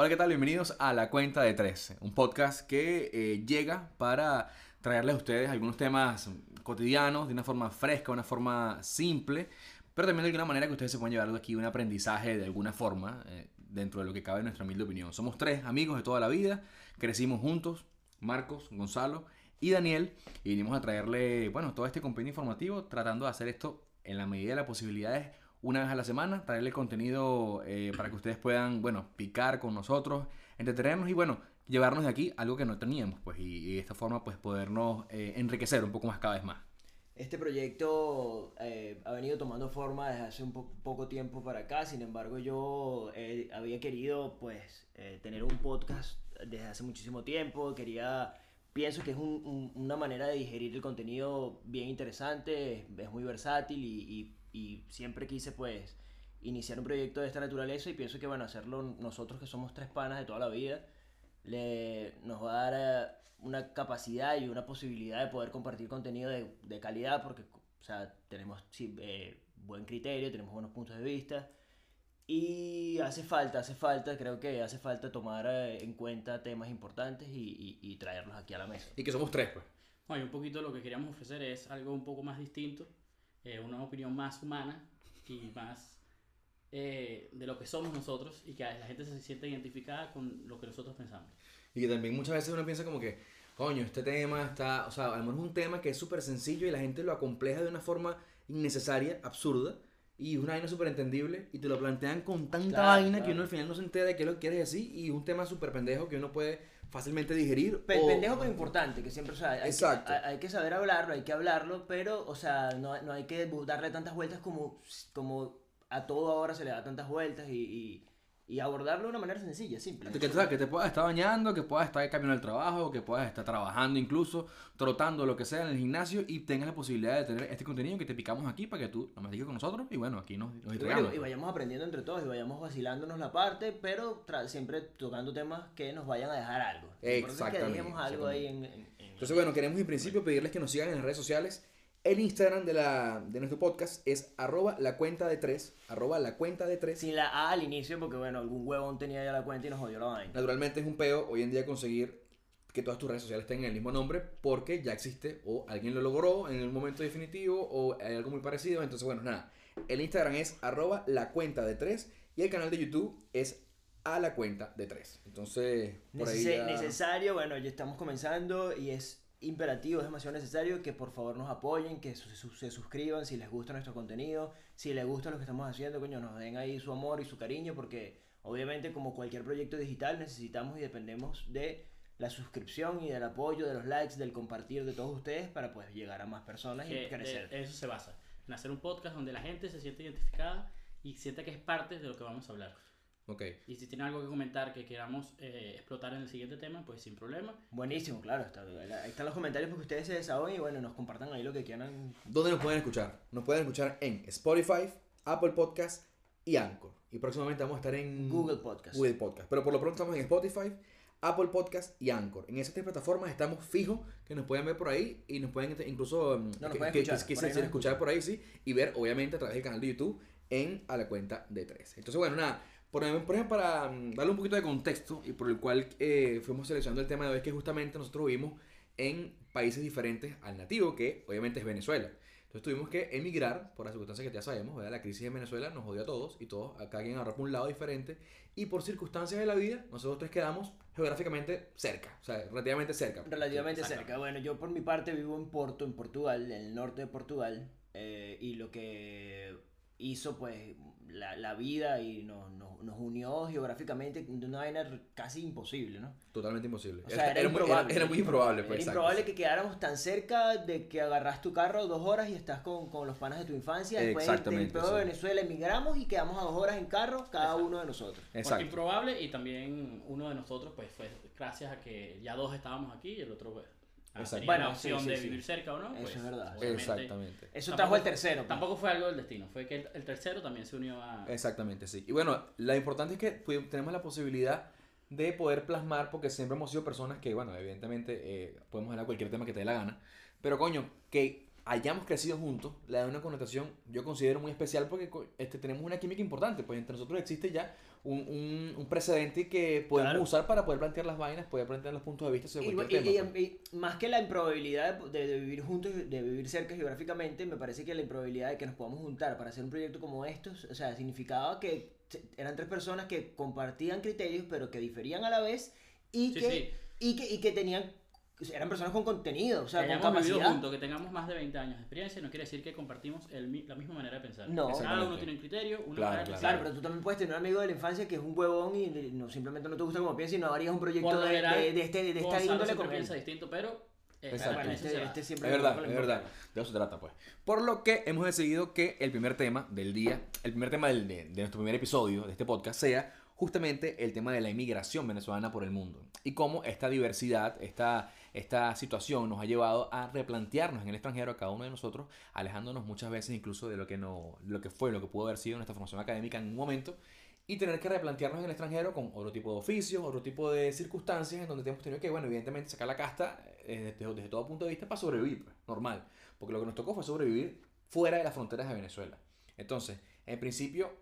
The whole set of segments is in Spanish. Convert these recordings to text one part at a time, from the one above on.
Hola, ¿qué tal? Bienvenidos a La Cuenta de Tres, un podcast que eh, llega para traerles a ustedes algunos temas cotidianos de una forma fresca, una forma simple, pero también de alguna manera que ustedes se puedan llevar aquí un aprendizaje de alguna forma eh, dentro de lo que cabe en nuestra humilde opinión. Somos tres amigos de toda la vida, crecimos juntos, Marcos, Gonzalo y Daniel, y vinimos a traerle, bueno, todo este compendio informativo tratando de hacer esto en la medida de las posibilidades una vez a la semana, traerle contenido eh, para que ustedes puedan, bueno, picar con nosotros, entretenernos y, bueno, llevarnos de aquí algo que no teníamos, pues, y, de esta forma, pues, podernos eh, enriquecer un poco más cada vez más. Este proyecto eh, ha venido tomando forma desde hace un po- poco tiempo para acá, sin embargo yo había querido pues tener un podcast desde hace muchísimo tiempo, quería, pienso que es un- un- una manera de digerir el contenido bien interesante, es, muy versátil y- y siempre quise pues iniciar un proyecto de esta naturaleza y pienso que bueno, hacerlo nosotros que somos tres panas de toda la vida, le, nos va a dar eh, una capacidad y una posibilidad de poder compartir contenido de, de calidad porque o sea, tenemos sí, eh, buen criterio, tenemos buenos puntos de vista y hace falta, hace falta, creo que hace falta tomar eh, en cuenta temas importantes y, y- y traerlos aquí a la mesa. Y que somos tres, pues. No, y un poquito lo que queríamos ofrecer es algo un poco más distinto, eh, una opinión más humana y más eh, de lo que somos nosotros y que la gente se sienta identificada con lo que nosotros pensamos. Y que también muchas veces uno piensa como que, coño, este tema está, o sea, a lo mejor es un tema que es súper sencillo y la gente lo acompleja de una forma innecesaria, absurda, y es una vaina súper entendible, y te lo plantean con tanta Claro, vaina que uno al final no se entera de qué es lo que quieres decir, y un tema súper pendejo que uno puede fácilmente digerir. Pe- o- pendejo pero importante, que siempre, o sea, hay, que, Exacto. hay, hay que saber hablarlo, hay que hablarlo, pero, o sea, no, no hay que darle tantas vueltas como, como a todo ahora se le da tantas vueltas y, y, y abordarlo de una manera sencilla, simple. Que, que, que te puedas estar bañando, que puedas estar camino al trabajo, que puedas estar trabajando incluso, trotando, lo que sea en el gimnasio y tengas la posibilidad de tener este contenido que te picamos aquí para que tú lo mastiques con nosotros y bueno, aquí nos, nos Y, bueno, entregamos. y vayamos aprendiendo entre todos y vayamos vacilándonos la parte, pero siempre tocando temas que nos vayan a dejar algo. Que Exactamente, dejemos algo ahí en, en- en- Entonces, bueno, queremos en principio pedirles que nos sigan en las redes sociales. El Instagram de, la, de nuestro podcast es arroba la cuenta de tres, arroba la cuenta de tres. Sin la A al inicio, porque bueno, algún huevón tenía ya la cuenta y nos jodió la vaina. Naturalmente es un peo hoy en día conseguir que todas tus redes sociales tengan el mismo nombre porque ya existe o alguien lo logró en el momento definitivo o hay algo muy parecido. Entonces, bueno, nada. El Instagram es arroba la cuenta de tres y el canal de YouTube es a la cuenta de tres. Entonces, por ahí Necese- ya- Necesario, bueno, ya estamos comenzando y es imperativo, es demasiado necesario que por favor nos apoyen, que su- su- se suscriban si les gusta nuestro contenido, si les gusta lo que estamos haciendo, coño, nos den ahí su amor y su cariño, porque obviamente como cualquier proyecto digital necesitamos y dependemos de la suscripción y del apoyo, de los likes, del compartir de todos ustedes para pues llegar a más personas y Que crecer. de eso se basa, en hacer un podcast donde la gente se siente identificada y sienta que es parte de lo que vamos a hablar. Ok. Y si tienen algo que comentar que queramos eh, explotar en el siguiente tema, pues sin problema. Buenísimo, claro, está, ahí están los comentarios porque ustedes se desahoguen y bueno, nos compartan ahí lo que quieran. ¿Dónde nos pueden escuchar? Nos pueden escuchar en Spotify, Apple Podcast y Anchor. Y próximamente vamos a estar en Google Podcast. Google Podcast. Pero por lo pronto estamos en Spotify, Apple Podcast y Anchor. En esas tres plataformas estamos fijos que nos pueden ver por ahí y nos pueden incluso mm, nos que, pueden que- escuchar, que- por ahí escuchar por ahí, sí. Y ver, obviamente, a través del canal de YouTube en a la cuenta de tres. Entonces, bueno, nada. Por ejemplo, para mm, darle un poquito de contexto y por el cual eh, fuimos seleccionando el tema de hoy, es que justamente nosotros vivimos en países diferentes al nativo, que obviamente es Venezuela. Entonces tuvimos que emigrar por las circunstancias que ya sabemos, ¿verdad? La crisis en Venezuela nos jodió a todos y todos, a cada quien agarró por un lado diferente. Y por circunstancias de la vida, nosotros tres quedamos geográficamente cerca, o sea, relativamente cerca. Relativamente Exacto. cerca. Bueno, yo por mi parte vivo en Porto, en Portugal, en el norte de Portugal. eh, y lo que hizo, pues, la, la vida y nos, nos, nos unió geográficamente de una vaina casi imposible, ¿no? Totalmente imposible. O sea, era, muy, improbable. era muy improbable, pues, Era exacto, improbable sí. que quedáramos tan cerca de que agarras tu carro dos horas y estás con, con los panas de tu infancia. Después del- del Exactamente, peor de sí. Venezuela emigramos y quedamos a dos horas en carro cada Exacto. uno de nosotros. Porque Exacto. improbable y también uno de nosotros pues fue gracias a que ya dos estábamos aquí y el otro pues, ah, Exacto. tenía Bueno, la opción sí, sí, de sí. vivir cerca o no. Eso pues, es verdad. obviamente, Exactamente. Eso Tampoco- trajo el tercero. pues. Tampoco fue algo del destino, fue que el, el tercero también se unió a... Exactamente, sí. Y bueno, lo importante es que tenemos la posibilidad de poder plasmar, porque siempre hemos sido personas que, bueno, evidentemente eh, podemos hablar de cualquier tema que te dé la gana, pero coño, que hayamos crecido juntos le da una connotación, yo considero muy especial porque co- este, tenemos una química importante, pues entre nosotros existe ya un, un, un precedente que podemos Claro. usar para poder plantear las vainas, poder plantear los puntos de vista sobre Y, cualquier y- tema. y- pues. y más que la improbabilidad de, de vivir juntos, de vivir cerca geográficamente, me parece que la improbabilidad de que nos podamos juntar para hacer un proyecto como estos, o sea, significaba que eran tres personas que compartían criterios, pero que diferían a la vez y, Sí, que, sí. y que y que tenían, eran personas con contenido, o sea, que con capacidad. juntos, que tengamos más de 20 años de experiencia, no quiere decir que compartimos el la misma manera de pensar. No. Cada uno tiene un criterio, una Claro, claro. Claro, pero tú también puedes tener un amigo de la infancia que es un huevón y no, simplemente no te gusta como piensa y no harías un proyecto de, general, de, de este, de esta índole con piensa distinto, pero eh, Exacto. este, este siempre Es verdad, es el verdad. De eso se trata, pues. Por lo que hemos decidido que el primer tema del día, el primer tema del- de, de nuestro primer episodio de este podcast sea justamente el tema de la inmigración venezolana por el mundo. Y cómo esta diversidad, esta, esta situación nos ha llevado a replantearnos en el extranjero a cada uno de nosotros, alejándonos muchas veces incluso de lo que, no, lo que fue, lo que pudo haber sido nuestra formación académica en un momento. Y tener que replantearnos en el extranjero con otro tipo de oficios, otro tipo de circunstancias en donde hemos tenido que, bueno, evidentemente sacar la casta eh, desde, desde todo punto de vista para sobrevivir, pues, normal. Porque lo que nos tocó fue sobrevivir fuera de las fronteras de Venezuela. Entonces, en principio,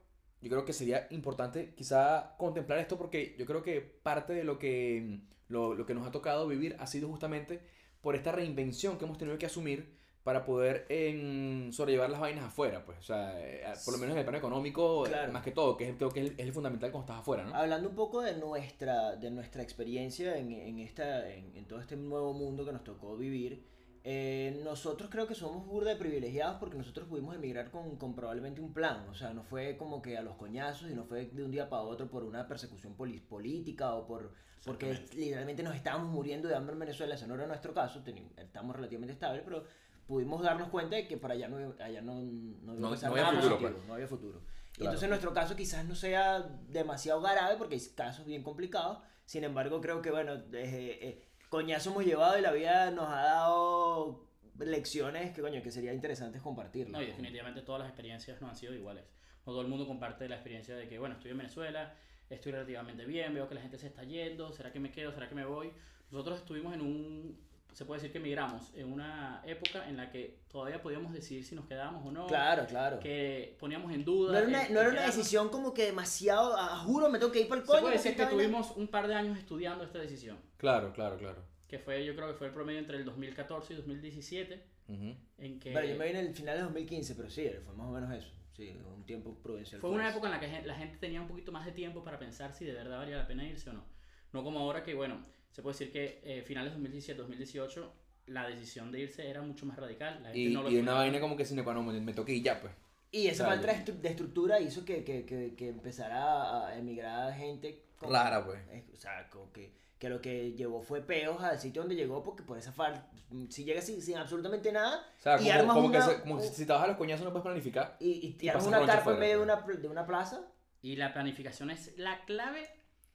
yo creo que sería importante quizá contemplar esto porque yo creo que parte de lo que, lo, lo que nos ha tocado vivir ha sido justamente por esta reinvención que hemos tenido que asumir para poder en, sobrellevar las vainas afuera, pues, o sea, eh, por lo menos en el plano económico, Claro. más que todo, que es, creo que es el, es el fundamental cuando estás afuera, ¿no? Hablando un poco de nuestra, de nuestra experiencia en, en esta, en, en todo este nuevo mundo que nos tocó vivir, eh, nosotros creo que somos burda de privilegiados porque nosotros pudimos emigrar con, con probablemente un plan, o sea, no fue como que a los coñazos y no fue de un día para otro por una persecución política o por porque literalmente nos estábamos muriendo de hambre en Venezuela, ese no era nuestro caso, estamos relativamente estables, pero pudimos darnos cuenta de que para allá no, allá no, no, No- no había nada futuro, pues. no había futuro. Y Claro. entonces en nuestro caso quizás no sea demasiado grave porque hay casos bien complicados. Sin embargo, creo que, bueno, eh, eh, coñazo hemos llevado y la vida nos ha dado lecciones que, coño, que sería interesante compartir. No, y definitivamente todas las experiencias no han sido iguales. No todo el mundo comparte la experiencia de que, bueno, estoy en Venezuela, estoy relativamente bien, veo que la gente se está yendo, ¿será que me quedo? ¿Será que me voy? Nosotros estuvimos en un, se puede decir que emigramos, en una época en la que todavía podíamos decidir si nos quedábamos o no, Claro, claro. que poníamos en duda. No era una, el- no era una decisión como que demasiado, ah, juro, me tengo que ir para el Se coño. puede porque decir que tuvimos un par de años estudiando esta decisión, Claro, claro, claro. que fue, yo creo que fue el promedio entre el 2014 y 2017, Ujú. en que... Bueno, yo me vine en el final de 2015, pero sí, fue más o menos eso. Sí, un tiempo prudencial. Fue una eso. época en la que la gente tenía un poquito más de tiempo para pensar si de verdad valía la pena irse o no. No como ahora que, bueno, se puede decir que eh, finales 2017-2018 la decisión de irse era mucho más radical. La gente Y, no lo y una vaina como que sin me, me toqué y ya, pues. Y esa Claro. falta de estru- de estructura hizo que, que, que, que empezara a emigrar gente como- Rara, pues. eh, O sea, como que, que lo que llevó fue peos al sitio donde llegó, porque por esa falta, si llegas sin, sin absolutamente nada, O sea, y como, armas como una, que se- como si, si te vas a los coñazos no puedes planificar. y, y, y armas pasas una carpa en medio de una, de una plaza. Y la planificación es la clave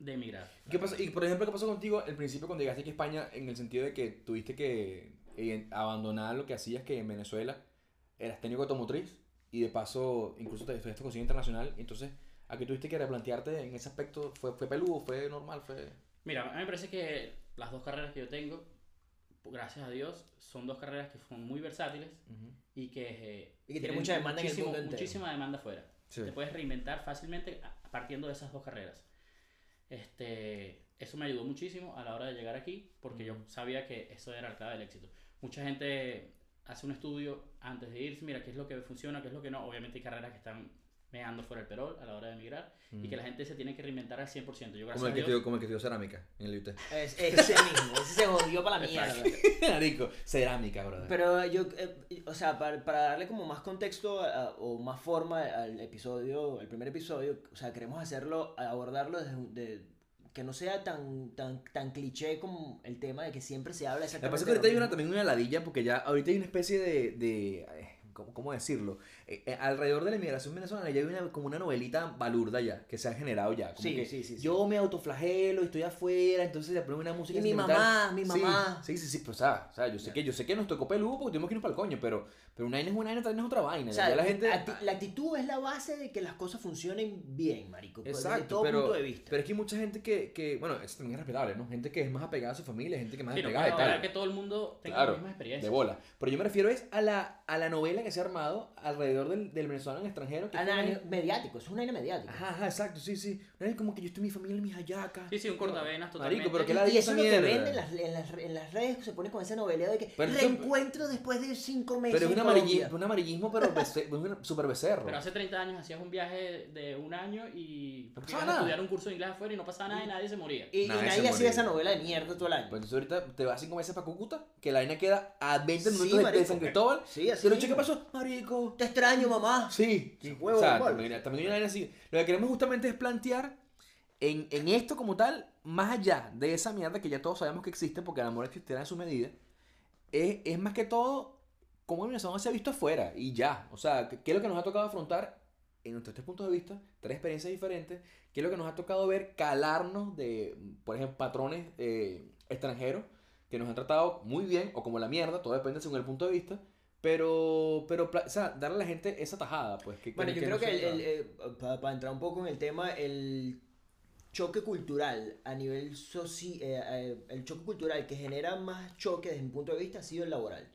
de emigrar. ¿Qué pasó? Y por ejemplo, ¿qué pasó contigo al principio cuando llegaste aquí a España en el sentido de que tuviste que eh, abandonar lo que hacías que en Venezuela eras técnico automotriz y de paso incluso te estudiaste cocina internacional? Entonces, ¿a qué tuviste que replantearte en ese aspecto? ¿Fue, fue peludo? ¿Fue normal? ¿Fue...? Mira, a mí me parece que las dos carreras que yo tengo, gracias a Dios, son dos carreras que son muy versátiles y que, eh, Y que tiene tienen mucha demanda en el mundo entero. Muchísima demanda afuera. Sí. Te puedes reinventar fácilmente a- partiendo de esas dos carreras. Este, eso me ayudó muchísimo a la hora de llegar aquí porque yo sabía que eso era la clave del éxito. Mucha gente hace un estudio antes de irse, mira qué es lo que funciona, qué es lo que no. Obviamente hay carreras que están meando fuera el perol a la hora de emigrar y que la gente se tiene que reinventar al 100%. Yo gracias Como el, a que Dios, estudió, como el que estudió cerámica en el UT. Es, ese mismo, ese se jodió para la mierda. Marico, cerámica, brother. Pero yo, eh, o sea, para, para darle como más contexto a- a- o más forma al episodio, el primer episodio, o sea, queremos hacerlo, abordarlo desde un- de, que no sea tan, tan, tan cliché como el tema de que siempre se habla Lo que pasa exactamente es que ahorita hay una, también una ladilla porque ya ahorita hay una especie de, de, eh, ¿cómo, cómo decirlo? Eh, eh, alrededor de la inmigración venezolana ya hay una, como una novelita balurda ya, que se ha generado ya. Como Sí, que sí, sí, sí. Yo me autoflagelo y estoy afuera, entonces le pongo una música Y mi mamá, mi mamá. Sí, sí, sí, pero o sea, o sea, yo sé que yo sé que nos tocó peludo porque tuvimos que irnos para el coño, pero, pero una vaina es una vaina, otra vaina es otra vaina. O sea, ya la gente... acti- la actitud es la base de que las cosas funcionen bien, marico. pues, desde Exacto, todo pero, punto de vista. pero es que hay mucha gente que, que, bueno, eso también es respetable, ¿no? Gente que es más apegada a su familia, gente que es más Sí, no apegada y puedo tal. hablar que todo el mundo tenga Claro, la misma experiencia. de bola. Pero yo me refiero es a la, a la novela que se ha armado alrededor del, del venezolano en extranjero. Que Ah, fue- no, no, mediático, es una vaina mediática. Ajá, ajá, exacto, sí, sí. No es como que yo estoy en mi familia en mis hallacas. Sí, sí, un cortavenas totalmente. Marico, pero que Y- la y eso es lo que venden en las, en, las, en las redes, se pone con esa novelea de que Pero eso- reencuentro después de cinco meses. Pero es un, en amarilli- Colombia". un amarillismo, pero un super becerro. Pero hace 30 años hacías un viaje de un año y No pasaba a nada. estudiar un curso de inglés afuera y no pasaba nada y nadie se moría. Y, y Nadie se nadie hacía moría. esa novela de mierda todo el año. Pues entonces ahorita te vas cinco meses para Cúcuta, que la vaina queda a 20 Sí, minutos de- de. San Cristóbal. Sí, así Pero, ¿qué pasó? Marico. Te extraño, mamá. Sí, Sí, huevo, o sea, también, también hay una vaina así. Lo que queremos justamente es plantear en, en esto como tal, más allá de esa mierda que ya todos sabemos que existe, porque el amor existirá en su medida, es, es más que todo cómo el venezolano se ha visto afuera y ya. O sea, ¿qué qué es lo que nos ha tocado afrontar en nuestros tres puntos de vista, tres experiencias diferentes? ¿Qué es lo que nos ha tocado ver calarnos de, por ejemplo, patrones eh, extranjeros que nos han tratado muy bien o como la mierda, todo depende según el punto de vista. Pero, pero, o sea, darle a la gente esa tajada, pues. Que, Bueno, yo que creo no que el, el, para, entrar un poco en el tema, el choque cultural a nivel soci, eh, eh, el choque cultural que genera más choque desde mi punto de vista ha sido el laboral.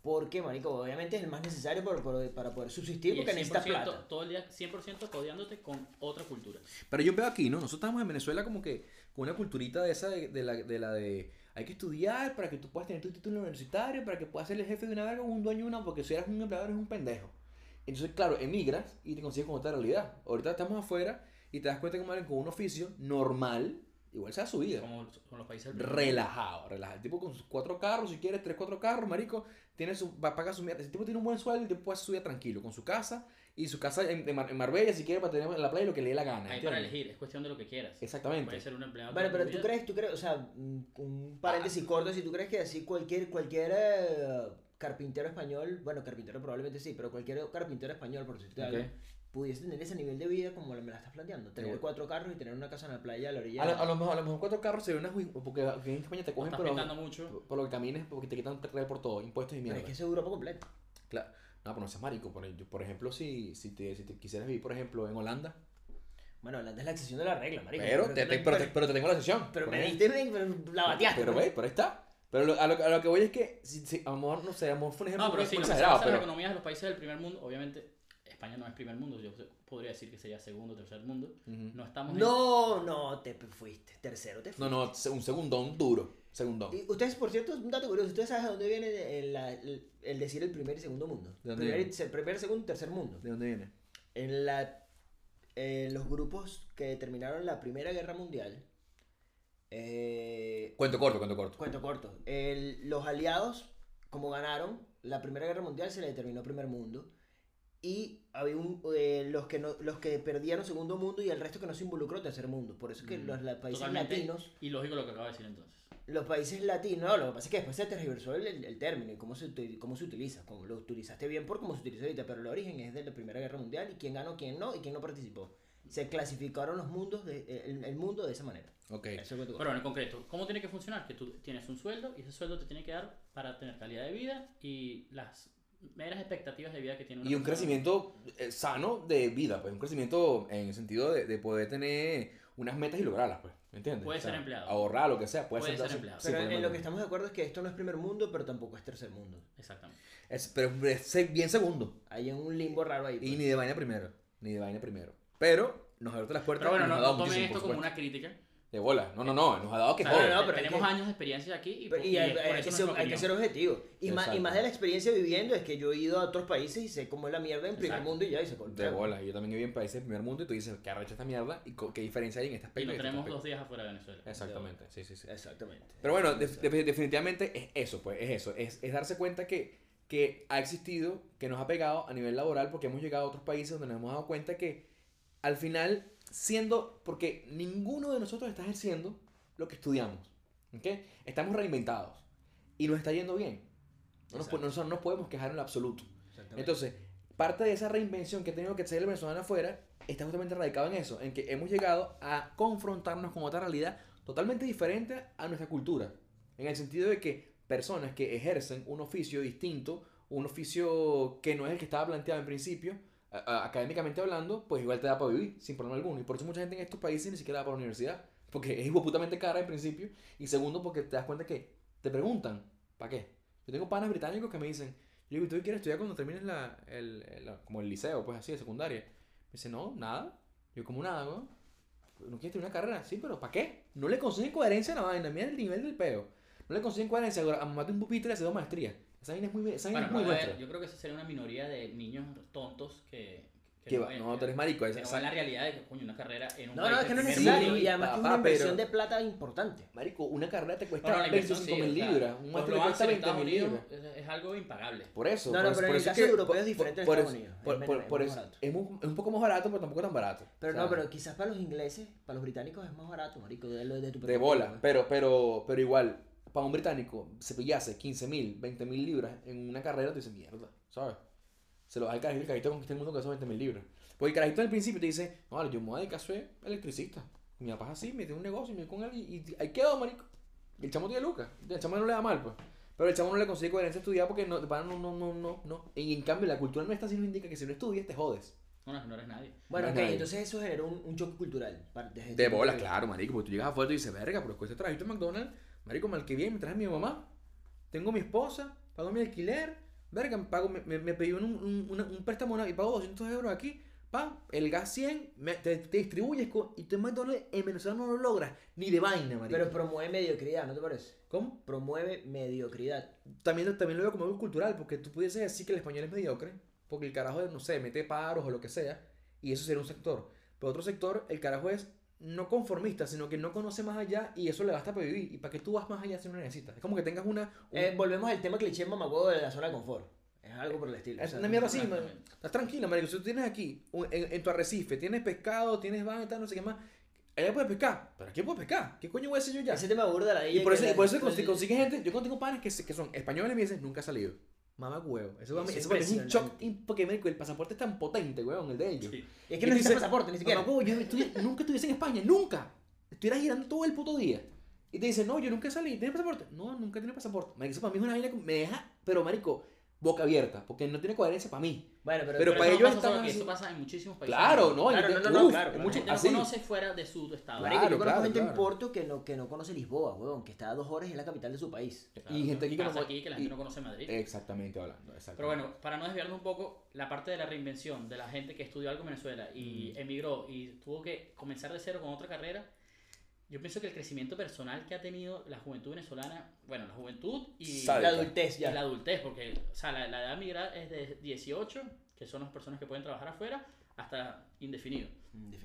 Porque, marico, obviamente es el más necesario para, para, para poder subsistir Y porque necesitas 100% plata. todo el día 100% codeándote con otra cultura. Pero yo veo aquí, ¿no? Nosotros estamos en Venezuela como que con una culturita de esa de, de la, de la de hay que estudiar para que tú puedas tener tu título universitario, para que puedas ser el jefe de una verga o un dueño de una, porque si eres un empleador eres un pendejo. Entonces, claro, emigras y te consigues con otra realidad. Ahorita estamos afuera y te das cuenta que con un oficio normal, igual sea su vida. Como con los países relajado, relajado. El tipo con sus cuatro carros, si quieres, tres, cuatro carros, marico, tiene su, va a pagar su mierda. El tipo tiene un buen sueldo, el tipo puede subir tranquilo, con su casa y su casa en, de Mar- en Marbella, si quiere, para tener en la playa lo que le dé la gana. Hay para elegir, es cuestión de lo que quieras. Exactamente. Puede ser un empleado. Bueno, pero tu tú crees, tú crees, o sea, un un paréntesis corto, si tú crees que así cualquier, cualquier eh, carpintero español, bueno, carpintero probablemente sí, pero cualquier carpintero español, por decirte Ok. algo, pudiese tener ese nivel de vida como me la estás planteando, tener cuatro carros y tener una casa en la playa a la orilla. A, lo- a lo mejor, a lo mejor cuatro carros sería una porque aquí en España te cogen por, mucho. por, por lo que camines, porque te quitan por todo, impuestos y pero mierda. es que es Europa completa. Claro. No, pero no seas marico. Por, ejemplo, si, si, te, si te quisieras vivir, por ejemplo, en Holanda, Bueno, Holanda es la excepción de la regla, marico. pero, te, te- pero, te, pero te tengo la sesión. pero me diste, pero la bateaste. Pero, pues. ve, pero ahí está. Pero lo- a, lo, a lo que voy es que, si, si- a lo mejor, no sé, a lo mejor fue un ejemplo No, pero se exagerado, basa en las pero... economías de los países del primer mundo, obviamente España no es primer mundo, yo podría decir que sería segundo o tercer mundo. Ujú. No estamos en- No, no, te fuiste. Tercero te fuiste. No, no, un segundón duro. Segundón. Y ustedes, por cierto, un dato curioso, ¿ustedes saben de dónde viene el, el- el decir el primer y segundo mundo? ¿De dónde primer, viene? primer, segundo y tercer mundo. ¿De dónde viene? En la, en los grupos que terminaron la Primera Guerra Mundial, eh, Cuento corto, cuento corto. cuento corto, el- los aliados, como ganaron la Primera Guerra Mundial, se le determinó primer mundo. Y había un, eh, los, que no, los que perdieron segundo mundo y el resto que no se involucró tercer mundo. Por eso es que Mm, los la- países totalmente latinos Y lógico lo que acabo de decir entonces. los países latinos, no, lo que pasa es que después se tergiversó el, el- el término y cómo se, cómo se utiliza. Como lo utilizaste bien por cómo se utiliza ahorita, pero el origen es de la Primera Guerra Mundial y quién ganó, quién no y quién no participó. Se clasificaron los mundos, de, el, el mundo de esa manera. Ok. Eso es lo que tú- Pero en concreto, ¿cómo tiene que funcionar? Que tú tienes un sueldo y ese sueldo te tiene que dar para tener calidad de vida y las meras expectativas de vida que tiene una Y un persona. crecimiento eh, sano de vida, pues. Un crecimiento en el sentido de, de poder tener unas metas y lograrlas, pues. ¿Me entiendes? Puede ser empleado. Ahorrar, lo que sea. Puede, Puede ser ser, empleado. pero puede en lo que estamos de acuerdo es que esto no es primer mundo, pero tampoco es tercer mundo. Exactamente. Es- pero es bien segundo. Hay un limbo raro ahí. Y pues. ni de vaina primero. Ni de vaina primero. Pero nos abierto las puertas. Pero bueno, y no, no tomen esto como una crítica. De bola. No, no, no. Nos ha dado que O sea, joder. no, pero tenemos es que- años de experiencia aquí y, Pero- por- y y hay, por hay eso que ser, hay que ser objetivo. Y más, y más de la experiencia viviendo es que yo he ido a otros países y sé cómo es la mierda en primer Exacto. mundo y ya, y se De bola. Yo también viví en países del primer mundo y tú dices, ¿qué arrecha esta mierda? ¿Y qué diferencia hay en este Y aspecto? no y este tenemos aspecto? dos días afuera de Venezuela. Exactamente. Sí, sí, sí. Exactamente. Pero bueno, de- de- definitivamente es eso, pues, es eso. Es, es darse cuenta que, que ha existido, que nos ha pegado a nivel laboral, porque hemos llegado a otros países donde nos hemos dado cuenta que al final, siendo, porque ninguno de nosotros está ejerciendo lo que estudiamos, ¿ok? Estamos reinventados y nos está yendo bien. No nos, nosotros no nos podemos quejar en lo absoluto. Entonces, parte de esa reinvención que ha tenido que hacer el venezolano afuera está justamente radicado en eso, en que hemos llegado a confrontarnos con otra realidad totalmente diferente a nuestra cultura. En el sentido de que personas que ejercen un oficio distinto, un oficio que no es el que estaba planteado en principio, académicamente hablando, pues igual te da para vivir, sin problema alguno. Y por eso mucha gente en estos países ni siquiera va para la universidad, porque es putamente cara en principio, y segundo, porque te das cuenta que te preguntan, ¿para qué? Yo tengo panas británicos que me dicen, yo digo, ¿y tú quieres estudiar cuando termines la, el, el- como el liceo, pues así, de secundaria? Me dice, no, nada. Yo, como nada, ¿no? ¿No quieres tener una carrera? Sí, pero ¿para qué? No le consiguen coherencia a la vaina, mira el nivel del peo. No le consiguen coherencia, a mamá un pupitre hace dos maestrías. Esa vaina es muy, esa vaina Bueno, es muy ver, yo creo que esa sería una minoría de niños tontos que. que Que ven- no, tú eres marico. que esa- no ven la realidad de que, coño, una carrera en un No, país no, es de que no es necesario. Y además que es papá, una inversión pero- de plata importante. Marico, una carrera te cuesta No, no, la inversión 25 sí, mil libras. Un le Loans cuesta en 20 Estados mil libras. es, algo impagable. Por eso. No, no, por pero en por el eso caso que- europeo es diferente en por Estados Unidos. por- Es por- menos- por es más eso-. Es un es un poco más barato, pero tampoco tan barato. Pero no, pero quizás para los ingleses, para los británicos es más barato, marico, de, de tu De bola. pues. Pero, pero, pero igual, para un británico, se pillase 15 mil, 20 mil libras en una carrera, te dice mierda, ¿sabes? Se lo da el carajito, el carajito conquista el mundo con esos 20 mil libras. Porque el carajito al principio te dice, no, vale, yo me voy a dedicar a ser electricista. Mi papá es así, me tiene un negocio, me voy con él y, y ahí quedó, marico. Y el chamo tiene lucas. El chamo no le da mal, pues. Pero el chamo no le consigue coherencia a estudiar porque no, de pana no, no, no, no, no. Y en cambio, la cultura nuestra sí nos indica que si no estudias, te jodes. No, no, no eres nadie. Bueno, No es ok, nadie. entonces eso generó un, un choque cultural. para- desde De bola, claro, marico, porque tú llegas afuera y dices, verga, pero con este trajito de McDonald's, marico, mal que bien, me traje mi mamá, tengo mi esposa, pago mi alquiler, verga, me, pago, me, pedí un, un, una- un préstamo y pago 200 euros aquí, pa, el gas 100, me- te, te distribuyes con, y tú en McDonald's en Venezuela no lo logras, ni de vaina, marico. Pero promueve mediocridad, ¿no te parece? ¿Cómo? Promueve mediocridad. También, lo- también lo veo como algo cultural, porque tú pudieses decir que el español es mediocre, porque el carajo, no sé, mete paros o lo que sea, y eso sería un sector. Pero otro sector, el carajo es no conformista, sino que no conoce más allá y eso le basta para vivir. ¿Y para que tú vas más allá si no necesitas? Es como que tengas una... un- Eh, volvemos al tema cliché mamagüevo de la zona de confort. Es algo por el estilo. es o sea, una mierda así, man. Estás tranquila, marico. Si tú tienes aquí, en, en tu arrecife, tienes pescado, tienes tal, no sé qué más, allá puedes pescar. ¿Pero aquí puedes pescar? ¿Qué coño voy a hacer yo ya? Ese tema burda la Y por eso, y por eso consigue, consigue gente, yo consigo panes que, que son españoles y me dicen, nunca ha salido. Mamá huevo. Eso, eso mí es un shock porque marico, el pasaporte es tan potente, weón, el de ellos. Sí. Y es que no necesitas pasaporte ni siquiera. Mamá huevo, yo nunca estuviese en España, nunca. Estuvieras girando todo el puto día. Y te dicen, no, yo nunca salí, ¿tienes pasaporte? No, nunca tiene pasaporte. Marico, eso para mí es una vaina que me deja, pero marico, boca abierta, porque no tiene coherencia para mí. Bueno, pero, Pero Pero para ellos no pasa así. eso pasa en muchísimos países. Claro, no, Claro, y- no, no, uf, no, claro, claro. gente no así. conoce fuera de su estado. Claro, yo conozco claro, gente en. Porto que no, que no conoce Lisboa, weón, que está a dos horas y es la capital de su país. Claro, Y gente aquí que no aquí que la y- gente no conoce Madrid. Exactamente hablando, exacto. Pero bueno, para no desviarnos un poco, la parte de la reinvención de la gente que estudió algo en Venezuela y emigró y tuvo que comenzar de cero con otra carrera, yo pienso que el crecimiento personal que ha tenido la juventud venezolana, bueno, la juventud y. La adultez y ya. la adultez, porque o sea, la, la edad migrar es de 18, que son las personas que pueden trabajar afuera, hasta indefinido.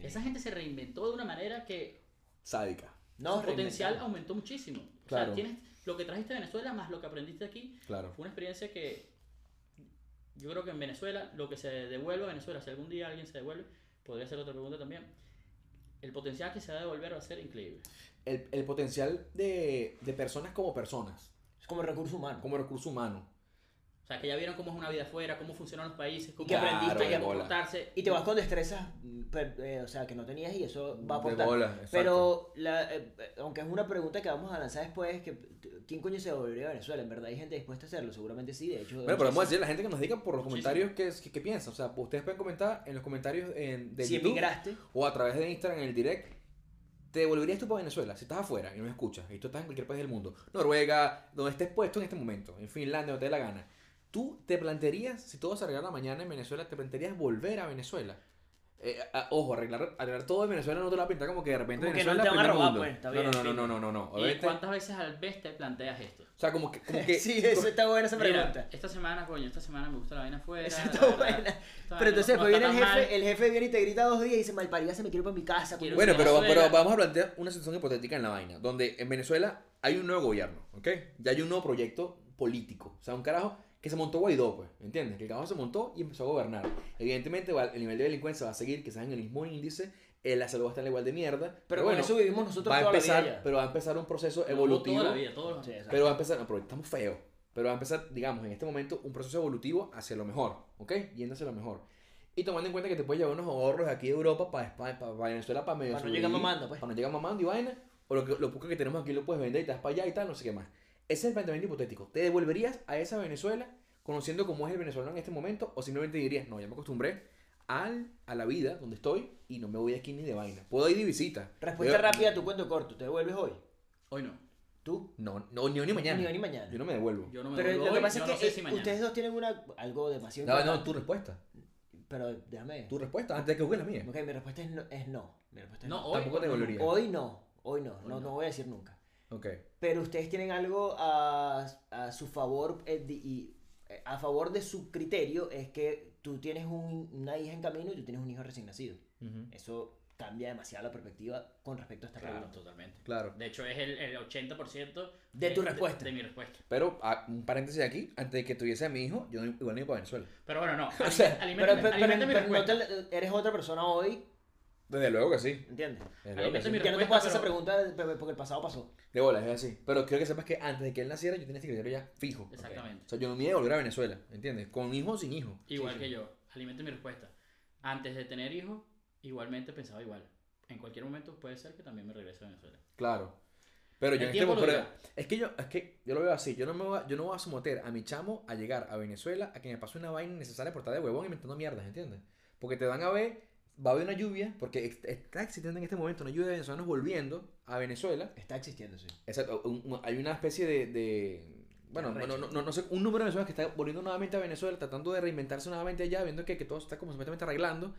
Esa gente se reinventó de una manera que Sádica, No, su potencial aumentó muchísimo. O Claro. sea, tienes lo que trajiste de Venezuela más lo que aprendiste aquí, claro. fue una experiencia que yo creo que en Venezuela, lo que se devuelve a Venezuela, si algún día alguien se devuelve, podría ser otra pregunta también, el potencial que se va a devolver va a ser increíble. El, el potencial de, de personas como personas, Es como recurso humano. como recurso humano. O sea, que ya vieron cómo es una vida afuera, cómo funcionan los países, cómo que aprendiste bola. comportarse. Y te vas con destrezas, eh, o sea, que no tenías y eso va a De aportar. bola. Pero, la, eh, eh, aunque es una pregunta que vamos a lanzar después, que ¿quién coño se volvería a Venezuela? ¿En verdad hay gente dispuesta a hacerlo? Seguramente sí, de hecho. Bueno, pero vamos a a la gente que nos diga por los Muchísimo. comentarios qué, qué, qué piensan. O sea, ustedes pueden comentar en los comentarios en, de Si YouTube emigraste, o a través de Instagram en el direct. ¿Te devolverías tú para Venezuela? Si estás afuera y no me escuchas, y tú estás en cualquier país del mundo, Noruega, donde estés puesto en este momento, en Finlandia, donde te dé la gana, ¿tú te plantearías, si todo se arreglara mañana en Venezuela, te plantearías volver a Venezuela? Eh, a- ojo, arreglar, arreglar todo en Venezuela no te lo va a pintar como que de repente Como que Venezuela no te van a robar, mundo. pues, está no, bien, no, no, no, no, no, no. ¿Y cuántas veces al vez te planteas esto? O sea, como que, como que sí, eso está buena esa Mira, pregunta. esta semana, coño, esta semana me gusta la vaina afuera. La está verdad, buena. Pero entonces no después viene el jefe, mal. el jefe viene y te grita dos días y dice, malparida, se me quiero para mi casa. Quiero coño". Bueno, pero, pero vamos a plantear una situación hipotética en la vaina, donde en Venezuela hay un nuevo gobierno, ¿ok? Ya hay un nuevo proyecto político, o sea, un carajo que se montó Guaidó, pues, ¿entiendes? Que el carajo se montó y empezó a gobernar. Evidentemente va- el nivel de delincuencia va a seguir, quizás en el mismo índice, eh, la salud va a estar igual de mierda, Pero bueno, con eso vivimos nosotros va toda empezar, la vida ya. pero va a empezar un proceso No, evolutivo, Toda la vida, todos los exacto. pero va a empezar, no, pero estamos feos, pero va a empezar, digamos, en este momento, un proceso evolutivo hacia lo mejor, ¿ok? Yendo hacia lo mejor. Y tomando en cuenta que te puedes llevar unos ahorros de aquí de Europa para España, para Venezuela, para medio Para no llegar mamando, pues. Para no llegar mamando y vaina, o lo, que, lo poco que tenemos aquí lo puedes vender y te vas para allá y tal, no sé qué más. Ese es el planteamiento hipotético. ¿Te devolverías a esa Venezuela conociendo cómo es el venezolano en este momento? ¿O simplemente dirías, no, ya me acostumbré al, a la vida donde estoy y no me voy aquí ni de vaina? Puedo ir de visita. Respuesta Pero- rápida a tu cuento corto. ¿Te devuelves hoy? Hoy no. ¿Tú? No, no, ni hoy ni mañana. Ni hoy ni mañana. Yo no me devuelvo. Yo no me Pero devuelvo lo que pasa es no que sé si mañana. ustedes dos tienen una, algo demasiado No, no, tu respuesta. Pero déjame. Tu respuesta, antes de que juegue la mía. Ok, mi respuesta es no. Es no. Mi respuesta es No, no. hoy. Tampoco te devolvería. Hoy no. Hoy no. Hoy no, no. no voy a decir nunca. Ok. Pero ustedes tienen algo a, a su favor eh, de- y eh, a favor de su criterio es que tú tienes un- una hija en camino y tú tienes un hijo recién nacido. Ujú. Eso cambia demasiado la perspectiva con respecto a esta Claro, pregunta. totalmente. Claro. De hecho, es el, el 80% De tu respuesta. De, mi respuesta. Pero, ah, un paréntesis aquí, antes de que tuviese a mi hijo, yo no- igual no iba para Venezuela. Pero bueno, no. O sea, Pero, aliméntame- pero, pero- aliméntame mi pero no respuesta. te- eres otra persona hoy, Desde luego que sí. ¿entiendes? Desde luego que sí. Ya no te puedo hacer esa pregunta porque el pasado pasó. De bola, es así. Pero quiero que sepas que antes de que él naciera, yo tenía este criterio ya fijo. Exactamente. O sea, yo no me iba a volver a Venezuela, ¿entiendes? Con hijo o sin hijo. Igual Sí, que sí. yo. Alimente mi respuesta. Antes de tener hijos, igualmente pensaba igual. En cualquier momento puede ser que también me regrese a Venezuela. Claro. Pero yo en este pero- dirá. es que yo es que yo lo veo así, yo no me voy a, yo no voy a someter a mi chamo a llegar a Venezuela a que me pase una vaina innecesaria por estar de huevón inventando mierdas, ¿entiendes? Porque te van a ver, va a haber una lluvia, porque está existiendo en este momento una lluvia de venezolanos volviendo a Venezuela. Está existiendo, sí. Exacto, un- un- hay una especie de, de- bueno, no, no, no, no sé, un número de venezolanos que está volviendo nuevamente a Venezuela, tratando de reinventarse nuevamente allá, viendo que, que todo se está como supuestamente arreglando.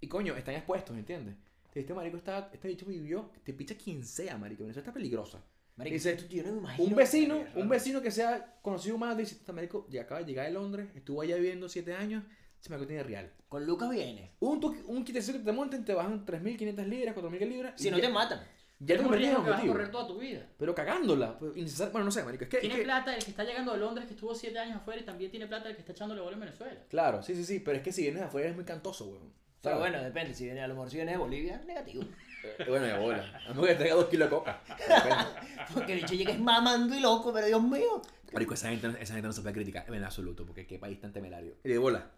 Y coño, están expuestos, ¿entiendes? Este marico está, este bicho vivió, te picha quien sea, marico. Venezuela está peligrosa. Marico, Dice, tú- yo no me imagino. Un vecino, un vecino que sea conocido más, dice, este marico ya acaba de llegar de Londres, estuvo allá viviendo 7 años, ese marico tiene real. Con Lucas viene. Un, tu- un quitecito que te monten, te bajan 3.500 libras, 4.000 libras. y Si no ya- te matan. Ya es te un convertís en riesgo que vas a objetivo. correr toda tu vida. Pero cagándola. pues, bueno, no sé, marico. Es que, es Tiene que- plata el que está llegando de Londres, que estuvo 7 años afuera, y también tiene plata el que está echándole bola en Venezuela. Claro, sí, sí, sí. Pero es que si vienes de afuera eres muy cantoso, weón. Pero ¿Sabes? bueno, depende. Si viene, a lo mejor si viene de Bolivia, negativo. Eh, bueno, de bola. A mí que traiga dos kilos de coca. Porque el bicho llega es mamando y loco, pero Dios mío. Marico, esa gente, esa gente no se puede criticar en absoluto, porque qué país tan temerario. Y de bola.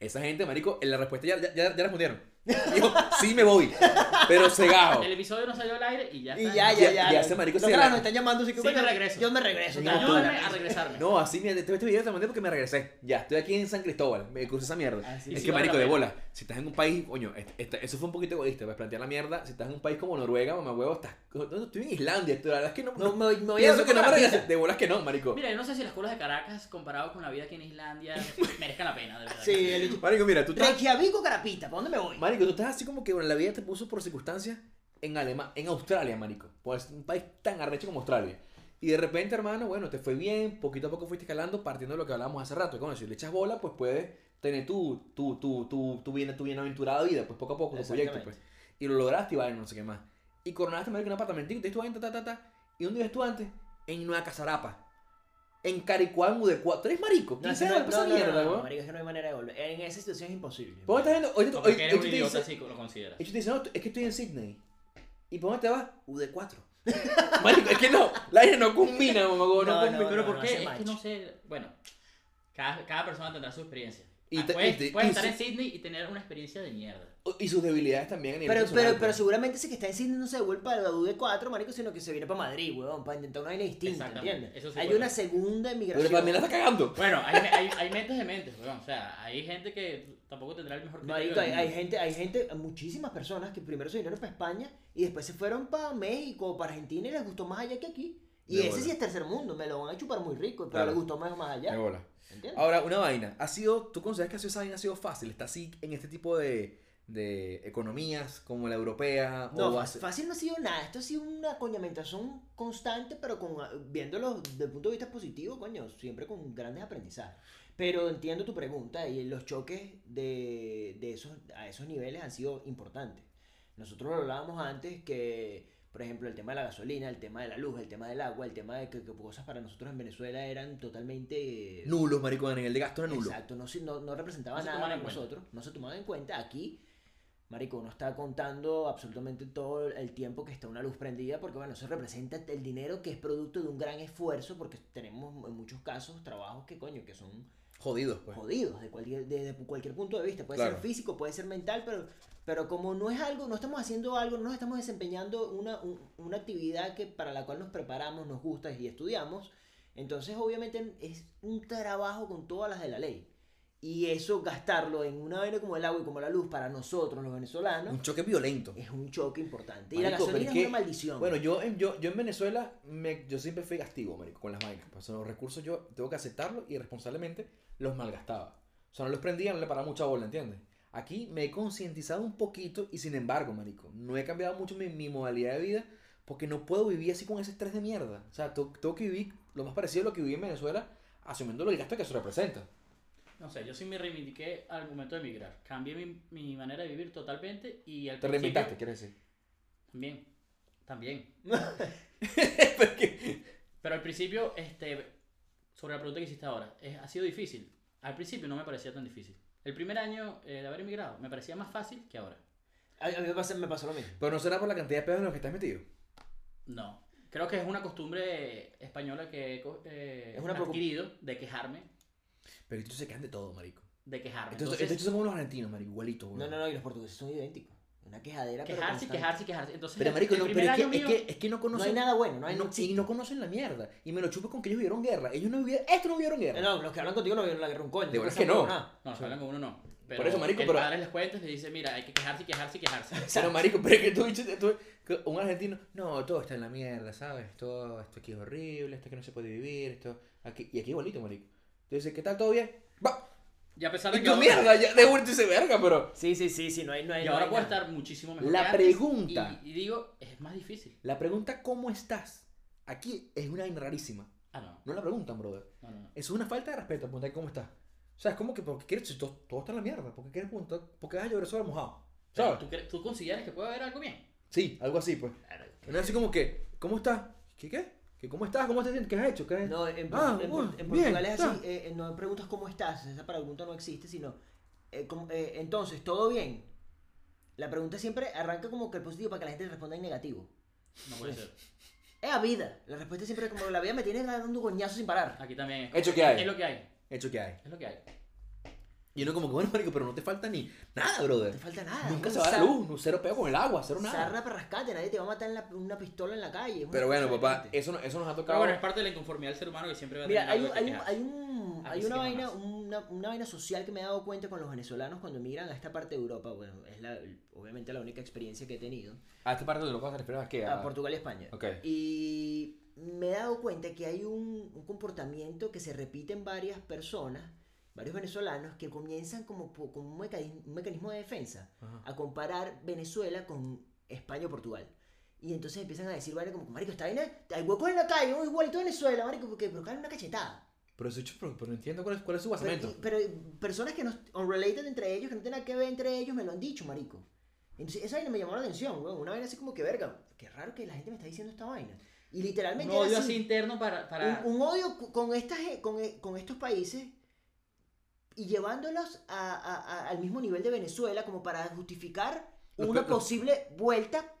Esa gente, marico, en la respuesta ya, ya, ya, respondieron. Dijo, sí me voy, pero cegado. El episodio no salió al aire y ya Y está. ya, Ya- ya, ya. ya ese marico se la- nos están llamando, así que Sí, me regreso. Yo me regreso. No. Ayúdame a regresarme. No, así, mira, este, este video te mandé porque me regresé. Ya, estoy aquí en San Cristóbal. Me crucé esa mierda. Ah, es sí que, marico, de bola. Si estás en un país, coño, este- este- eso fue un poquito egoísta. Pues plantear la mierda. Si estás en un país como Noruega, mamá huevo, estás. no, Estoy en Islandia. La verdad es que no. No, me, voy- me voy a pienso que no me regresé. De bolas que no, marico. Mira, yo no sé si las colas de Caracas, comparado con la vida aquí en Islandia, merezcan la pena, de verdad. Sí. Marico, mira, tú estás. Reykjavik o Carapita, ¿para dónde me voy? Marico, tú estás así como que bueno, la vida te puso por circunstancias en Alemania, en Australia, marico. Pues un país tan arrecho como Australia. Y de repente, hermano, bueno, te fue bien, poquito a poco fuiste escalando, partiendo de lo que hablábamos hace rato. Como si le echas bola, pues puedes tener tu, tu, tu, tu, tu, bien, tu bienaventurada vida, pues poco a poco, tu proyecto, pues. Y lo lograste y vaina, no sé qué más. Y coronaste, marico, un apartamentito, te tu vaina, ta, ta, ta. ¿Y vives tú antes? En Nueva Casarapa. En Caricuán, Mudecuá. ¿Tú eres marico? ¿Quién no, esa no, mierda, no, no, weón? marico, es que no hay manera de volver. En esa situación es imposible. ¿Por dónde estás viendo? Oye, porque eres un idiota si lo consideras. ellos te dicen, no, es que estoy en Sydney. ¿Y por dónde te vas? UD4. Marico, es que no, la gente no combina, mamá, no, No, combina. Pero ¿por qué? es que no sé. Bueno, cada, cada persona tendrá su experiencia. Y Ah, puedes y puedes y estar su- en Sydney y tener una experiencia de mierda. Y sus debilidades también a nivel Pero, personal, pero, pero pues. seguramente ese que está en Sydney no se devuelve para la UD4, marico, sino que se viene para Madrid, weón, para intentar una vaina distinta, ¿entiendes? eso sí hay puede una ser. segunda Pero emigración. también la está cagando. Bueno, hay, hay, hay mentes de mentes, weón. O sea, hay gente que tampoco tendrá el mejor Marico, hay, hay gente, hay gente, muchísimas personas que primero se vinieron para España y después se fueron para México, para Argentina y les gustó más allá que aquí. Y De ese bola. sí es tercer mundo, me lo van a chupar muy rico, pero Claro. les gustó más, más allá. Me bola. ¿Entiendes? Ahora, una vaina. ¿Ha sido, ¿Tú consideras que esa vaina ha sido fácil? ¿Está así en este tipo de, de economías como la europea? No, o fa- hace- fácil no ha sido nada. Esto ha sido una coñamentación constante, pero con ah, viéndolo desde el punto de vista positivo, coño, siempre con grandes aprendizajes. Pero entiendo tu pregunta y los choques de, de esos, a esos niveles han sido importantes. Nosotros lo hablábamos antes que, por ejemplo, el tema de la gasolina, el tema de la luz, el tema del agua, el tema de que, que cosas para nosotros en Venezuela eran totalmente... Nulos, marico, a nivel de gasto era nulo. Exacto, no, no, no representaba No nada para en nosotros, no se tomaban en cuenta. Aquí Marico, uno está contando absolutamente todo el tiempo que está una luz prendida, porque bueno, eso representa el dinero que es producto de un gran esfuerzo, porque tenemos en muchos casos trabajos que coño, que son Jodidos, pues. jodidos de cualquier, desde cualquier punto de vista. Puede Claro. ser físico, puede ser mental, pero, pero como no es algo, no estamos haciendo algo, no nos estamos desempeñando una, un- una actividad que, para la cual nos preparamos, nos gusta y estudiamos, entonces obviamente es un trabajo con todas las de la ley. Y eso, gastarlo en una vaina como el agua y como la luz para nosotros, los venezolanos, Un choque violento. es un choque importante. Y la Marico, gasolina es, que- una maldición. Bueno, yo en, yo, yo en Venezuela, me, yo siempre fui castigo, marico, con las vainas. Pues los recursos yo tengo que aceptarlo y responsablemente los malgastaba. O sea, no los prendía, no le paraba mucha bola, ¿entiendes? Aquí me he concientizado un poquito y sin embargo, marico, no he cambiado mucho mi, mi modalidad de vida porque no puedo vivir así con ese estrés de mierda. O sea, tengo, tengo que vivir lo más parecido a lo que viví en Venezuela, asumiendo el gasto que eso representa. No sé, yo sí me reivindiqué al momento de emigrar. Cambié mi, mi manera de vivir totalmente y al Te principio- reinventaste, quieres decir. También, también. Pero al principio, este, sobre la pregunta que hiciste ahora, es- ha sido difícil. Al principio no me parecía tan difícil. El primer año eh, de haber emigrado me parecía más fácil que ahora. a, a mí me pasó, me pasó lo mismo. Pero no será por la cantidad de pedos en los que estás metido. No. Creo que es una costumbre española que he eh, Es una adquirido de quejarme. Pero estos se quejan de todo, marico. De quejarme. Entonces, Entonces, estos son como los argentinos, marico, igualitos. No, no, no, y los portugueses son idénticos. Una quejadera. pero quejarse constante. quejarse y quejarse. Entonces, Pero marico, el no, primer pero es que, es, que, es que no No conocen hay nada bueno, no hay no- y no conocen la mierda. Y me lo chupo con que ellos vivieron guerra. Ellos no vivieron, estos no vivieron guerra. No, los que hablan contigo no vieron la guerra un coño. De verdad que no. nada. No, se hablan con uno no. Pero Por eso, marico, el pero- padre les cuenta y les dice, mira, hay que quejarse quejarse y quejarse. Pero marico, pero es que tú dices, tú- que un argentino, no, todo está en la mierda, ¿sabes? Todo, esto aquí es horrible, esto aquí no se puede vivir, esto aquí, y aquí igualito, marico. Tú dices, ¿qué tal? ¿Todo bien? Va. Y a pesar Y de que tu ahora, mierda, ya de vuelta dice verga, pero Sí, sí, sí, sí, no hay, no hay. y no ahora hay nada. estar muchísimo mejor La que antes, pregunta. Y, y digo, es más difícil. la pregunta ¿cómo estás? Aquí es una vaina rarísima. Ah, no. No la preguntan, brother. No, no, no. Eso es una falta de respeto, preguntar cómo estás. O sea, es como que porque quieres, si todo, todo está en la mierda, porque quieres preguntar, porque vas a llorar sobre mojado. ¿Sabes? ¿tú, ¿Tú consideras que puede haber algo bien? Sí, algo así, pues. No es así como que, ¿cómo estás? ¿Qué qué? ¿Qué cómo estás? ¿Cómo te sientes? ¿Qué has hecho? ¿Qué has No, en, Ah, en- bueno, en bien, Portugal es así. está. eh, no preguntas cómo estás. Esa pregunta no existe, sino. eh, como- eh, entonces, ¿todo bien? La pregunta siempre arranca como que el positivo para que la gente responda en negativo. No puede ser. Es a vida. La respuesta es siempre como la vida me tiene dando coñazos sin parar. Aquí también es. Hecho que hay. Es lo que hay. Hecho que hay. Es lo que hay. Y uno como que, bueno, marico, pero no te falta ni nada, brother. No te falta nada. Nunca se va la luz, cero peo con el agua, cero nada. Sarna para rascate, nadie te va a matar en la- una pistola en la calle. Pero bueno, papá, eso, no- eso nos ha Pero tocado. bueno, es parte de la inconformidad del ser humano que siempre va a tener Mira, hay, un- hay, un- hay, un- hay una, vaina, una, una vaina social que me he dado cuenta con los venezolanos cuando emigran a esta parte de Europa. Bueno, es la, obviamente la única experiencia que he tenido. A esta parte de Europa te refieres a qué? A Portugal y España. Ok. Y me he dado cuenta que hay un, un comportamiento que se repite en varias personas, varios venezolanos, que comienzan como, como un, mecanismo, un mecanismo de defensa Ajá. a comparar Venezuela con España o Portugal. Y entonces empiezan a decir, vale, como, marico, está bien, hay huecos en la calle, oh, igualito Venezuela, marico, porque, pero una cachetada. Pero eso, pero, pero no entiendo cuál es, cuál es su Pero, basamento. y- pero personas que no, unrelated entre ellos, que no tienen nada que ver entre ellos, me lo han dicho, marico. Entonces, esa vaina me llamó la atención, weón. Una vaina así como que, verga, qué raro que la gente me está diciendo esta vaina. Y Un literalmente era odio así, así interno para. para... un, un odio con, estas, con, e- con estos países y llevándolos a- a- a- al mismo nivel de Venezuela como para justificar Los una posible vuelta.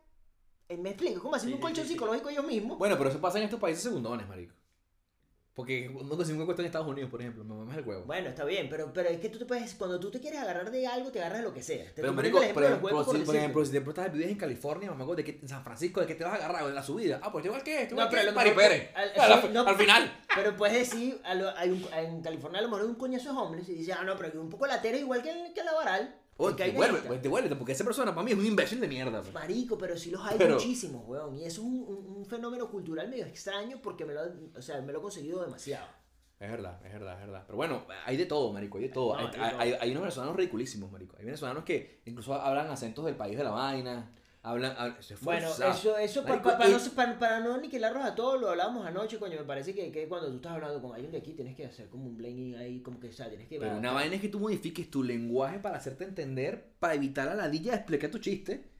Eh, ¿Me explico? Como haciendo Sí, un colchón sí, sí. psicológico ellos mismos. Bueno, pero eso pasa en estos países segundones, marico. Porque no consigo un hueco en Estados Unidos, por ejemplo, me mamas el huevo. Bueno, está bien, pero, pero es que tú te puedes, cuando tú te quieres agarrar de algo, te agarras de lo que sea. Te Pero, marico, por ejemplo si, por ejemplo, si de pronto vives en California, mamá, de que en San Francisco, ¿de qué te vas a agarrar? ¿De la subida? Ah, pues igual que esto, No, igual pero que Mari mejor- Pérez. al- Al, no, al final. Pero puedes decir, a lo- hay un- en California a lo mejor un coñazo de homeless y dices, ah, no, pero que un poco latero igual que, el- que la varal. Porque hay devuelve, neta. pues porque esa persona para mí es un imbécil de mierda. pues. Marico, pero sí los hay Pero- muchísimos, weón. Y eso es un, un- un fenómeno cultural medio extraño porque me lo, o sea, me lo he conseguido demasiado. Es verdad, es verdad, es verdad. Pero bueno, hay de todo, marico, hay de todo. No, hay, hay- hay unos venezolanos ridiculísimos, marico. Hay venezolanos que incluso hablan acentos del país de la vaina. Hablan... hab- se Bueno, eso, eso Marico, pa- para, y- no, para, para no aniquilarlos a todos, lo hablábamos anoche, coño. Me parece que, que cuando tú estás hablando con alguien de aquí tienes que hacer como un blending ahí, como que, o sea, tienes que. Pero una vaina es que tú modifiques tu lenguaje para hacerte entender, para evitar la ladilla de explicar tu chiste.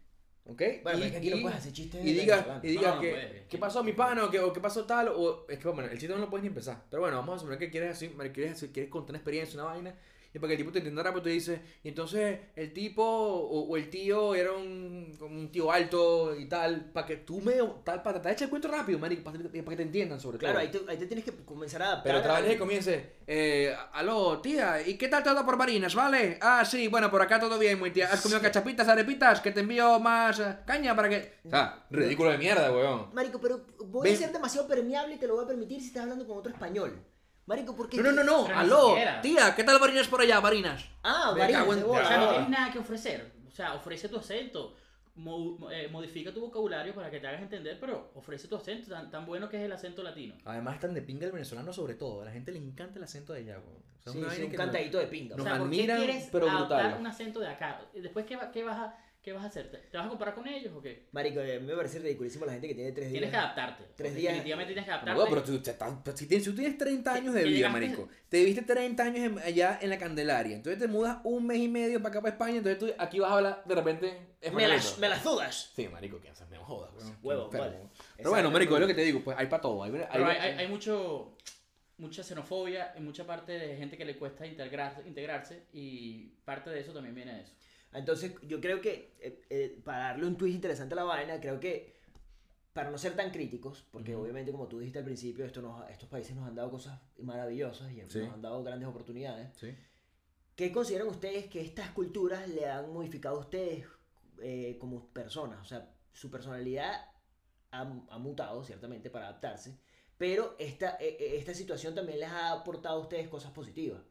¿Ok? Bueno, y, pero es que aquí no y- puedes hacer chistes y de diga, venezolanos. y diga No, no que. ¿qué pasó mi pana? O ¿qué, o qué pasó tal? O es que, bueno, el chiste no lo puedes ni empezar. Pero bueno, vamos a suponer que quieres, así, quieres, hacer- quieres contar una experiencia, una vaina. Y para que el tipo te entienda rápido te dice, y entonces el tipo o, o el tío era un, un tío alto y tal, para que tú me, tal, para tratar de echar el cuento rápido, marico, para, para que te entiendan sobre Claro, todo. ahí te, ahí te tienes que comenzar a adaptar. Pero otra vez que comience, eh, aló, tía, ¿y qué tal todo por Marinas, vale? Ah, sí, bueno, por acá todo bien, muy tía. ¿Has comido cachapitas, arepitas? Que te envío más eh, caña para que... O sea, ridículo de mierda, weón. Marico, pero voy a ser demasiado permeable y te lo voy a permitir si estás hablando con otro español. Marico, porque... No, no, no, no, Pero ni aló, siquiera. tía, ¿qué tal Marinas por allá, Marinas? Ah, Me Marinas, cago en- de O bola. sea, no tienes nada que ofrecer. O sea, ofrece tu acento. mo- mo- eh, modifica tu vocabulario para que te hagas entender, pero ofrece tu acento tan, tan bueno que es el acento latino. Además están de pinga el venezolano sobre todo, a la gente le encanta el acento de allá, weón. O sea, Sí, una sí, vaina un que cantadito de pinga. Nos o sea, ¿por qué admiran, quieres pero adoptar un acento de acá? Y Después, ¿qué, va- qué vas a, ¿qué vas a hacer? ¿Te, te vas a comparar con ellos o qué? Marico, eh, me parece ridiculísimo la gente que tiene tres días. Tienes que adaptarte. Tres días- Definitivamente tienes que No, adaptarte. pero tú, te estás- si, tienes, si tú tienes 30 años de que vida, llegaste- marico, te viviste 30 años en- allá en la Candelaria, entonces te mudas un mes y medio para acá, para España, entonces tú aquí vas a hablar de repente Me españolito. las, me las dudas. Sí, marico, que haces? Me jodas, weón. Huevo, Enfermo. vale. Pero bueno, marico, es lo que te digo, pues hay para todo. Hay, hay- Pero hay, hay, hay mucho, mucha xenofobia en mucha parte de gente que le cuesta integrar, integrarse y parte de eso también viene de eso. Entonces, yo creo que, eh, eh, para darle un twist interesante a la vaina, creo que, para no ser tan críticos, porque Ujú. obviamente, como tú dijiste al principio, esto nos, estos países nos han dado cosas maravillosas y Sí. nos han dado grandes oportunidades. Sí. ¿Qué consideran ustedes que estas culturas le han modificado a ustedes eh, como personas? O sea, su personalidad ha, ha mutado, ciertamente, para adaptarse, pero esta, eh, esta situación también les ha aportado a ustedes cosas positivas.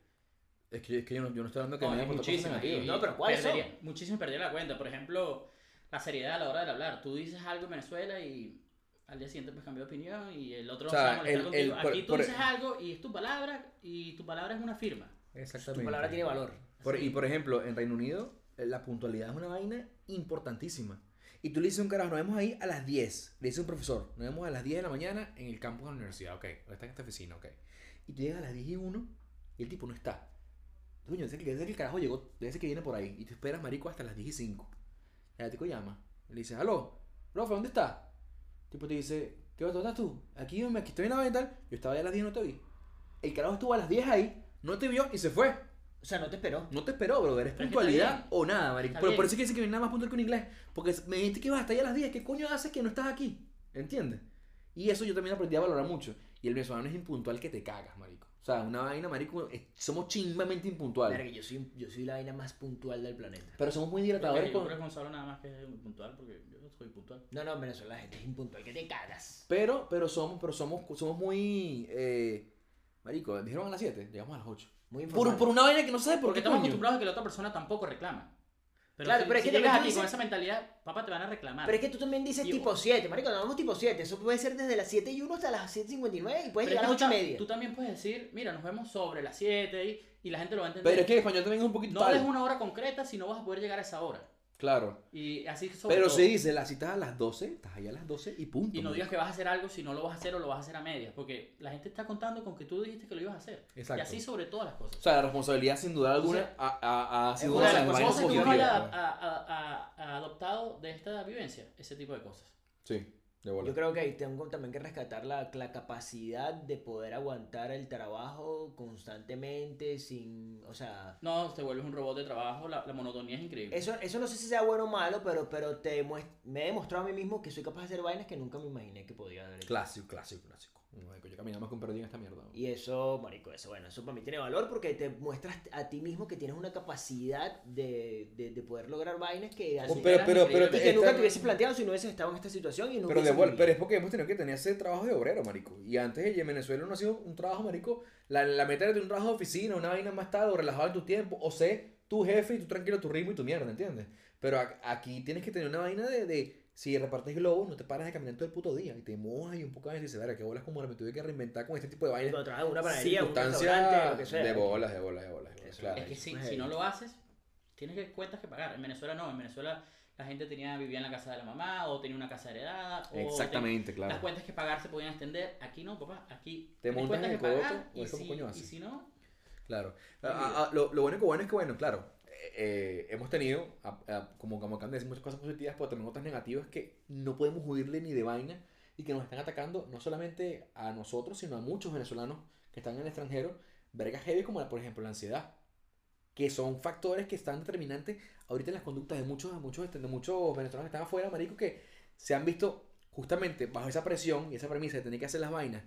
Es que, es que yo, no, yo no estoy hablando que No, me muchísimas. negativas. y No, pero ¿cuáles perdería- son? Muchísimos perdí la cuenta. Por ejemplo, la seriedad a la hora de hablar. Tú dices algo en Venezuela y al día siguiente pues cambió de opinión y el otro O se sea, va a molestar el- contigo. el- por- Aquí tú por- dices algo y es tu palabra y tu palabra es una firma. Exactamente. Tu palabra tiene valor. Por- y por ejemplo, en Reino Unido, eh, la puntualidad es una vaina importantísima. Y tú le dices a un carajo, nos vemos ahí a las 10. Le dice un profesor, nos vemos a las 10 de la mañana en el campus de la universidad. Ok, está en esta oficina, ok. Y tú llegas a las 10 y 1 y el tipo no está. Coño, desde que, desde que el carajo llegó, desde que viene por ahí. Y tú esperas, marico, hasta las 10 y 5. Y el tipo llama. Le dice, aló, profe, ¿dónde está? El tipo te dice, ¿qué ¿dónde estás tú? Aquí, aquí estoy en la tal. Yo estaba ahí a las 10 y no te vi. El carajo estuvo a las 10 ahí, no te vio y se fue. O sea, no te esperó. No te esperó, brother. Es Pero puntualidad o nada, marico. Pero por eso es que dice que viene nada más puntual que un inglés. Porque me dijiste que ibas hasta allá a las 10. ¿Qué coño haces que no estás aquí? ¿Entiendes? Y eso yo también aprendí a valorar mucho. Y el venezolano es impuntual que te cagas, marico. O sea, una vaina, marico, es- somos chimbamente impuntuales. Verga, yo soy, yo soy la vaina más puntual del planeta. Pero somos muy Yo dilatadores creo con... que Gonzalo nada más que es puntual porque yo soy puntual. No, no, en Venezuela la gente es impuntual, que te cagas. Pero, pero somos, pero somos, somos muy... eh, Marico, dijeron a las 7, llegamos a las 8. Muy Por, informal. por una vaina que no sabes por Porque qué estamos coño. acostumbrados a que la otra persona tampoco reclama. Pero Claro, si, pero es si que llegas aquí tú con dices- esa mentalidad, papá, te van a reclamar. Pero es que tú también dices Y- tipo 7, marico, nos vamos tipo 7. Eso puede ser desde las 7 y 1 hasta las 7.59 y puedes llegar a es las que 8 y media. Tú también puedes decir, mira, nos vemos sobre las 7 y, y la gente lo va a entender. Pero es que español también es un poquito no des una hora concreta si no vas a poder llegar a esa hora. Claro. Y así sobre Pero todo. si dice, la cita a las 12, estás allá a las 12 y punto. Y no digas que vas a hacer algo si no lo vas a hacer o lo vas a hacer a medias. Porque la gente está contando con que tú dijiste que lo ibas a hacer. Exacto. Y así sobre todas las cosas. O sea, la responsabilidad sin duda alguna ha, ha- ha sido una de las cosas que uno haya adoptado de esta vivencia, ese tipo de cosas. Sí. Yo creo que tengo también que rescatar la, la capacidad de poder aguantar el trabajo constantemente sin, o sea, No, te vuelves un robot de trabajo, la, la monotonía es increíble. eso, eso no sé si sea bueno o malo, pero, pero te muest- me he demostrado a mí mismo que soy capaz de hacer vainas que nunca me imaginé que podía hecho. Clásico, clásico, clásico. Marico, Yo caminaba más un perdido en esta mierda. Y eso, marico, eso, bueno, eso para mí tiene valor porque te muestras a ti mismo que tienes una capacidad de, de, de poder lograr vainas que, Así pero- eras pero- pero y que nunca esta- te hubieses planteado si no hubieses estado en esta situación y nunca Pero, de vivido. pero es porque hemos tenido que tener ese trabajo de obrero, marico. Y antes en Venezuela no ha sido un trabajo, marico. La, la meta de un trabajo de oficina, una vaina más tarde, o relajado en tu tiempo, o sé tu jefe y tú tranquilo tu ritmo y tu mierda, ¿entiendes? Pero a- aquí tienes que tener una vaina de, de si repartes globos, no te paras de caminar todo el puto día y te mojas y un poco a veces dices, verga, qué bolas como me tuve que reinventar con este tipo de vainas. Cuando una panadería, un restaurante, lo que sea. de bolas, de bolas, de bolas. de bolas, claro. Es que si, si no lo haces, tienes que cuentas que pagar. En Venezuela no, en Venezuela la gente tenía vivía en la casa de la mamá o tenía una casa heredada o Exactamente, ten- las claro. cuedes que pagar se podían extender. Aquí no, papá, aquí Te montas en cuentas el que cogoto, pagar o y si, y si no, Claro. Qué Ah, ah, lo, lo bueno que bueno es que, bueno, claro, eh, hemos tenido, ah, ah, como, como de decir, muchas cosas positivas, pero también otras negativas que no podemos huirle ni de vaina y que nos están atacando no solamente a nosotros, sino a muchos venezolanos que están en el extranjero, vergas heavy como, la- por ejemplo, la ansiedad. que son factores que están determinantes ahorita en las conductas de muchos, de muchos, de muchos venezolanos que están afuera, marico, que se han visto justamente bajo esa presión y esa premisa de tener que hacer las vainas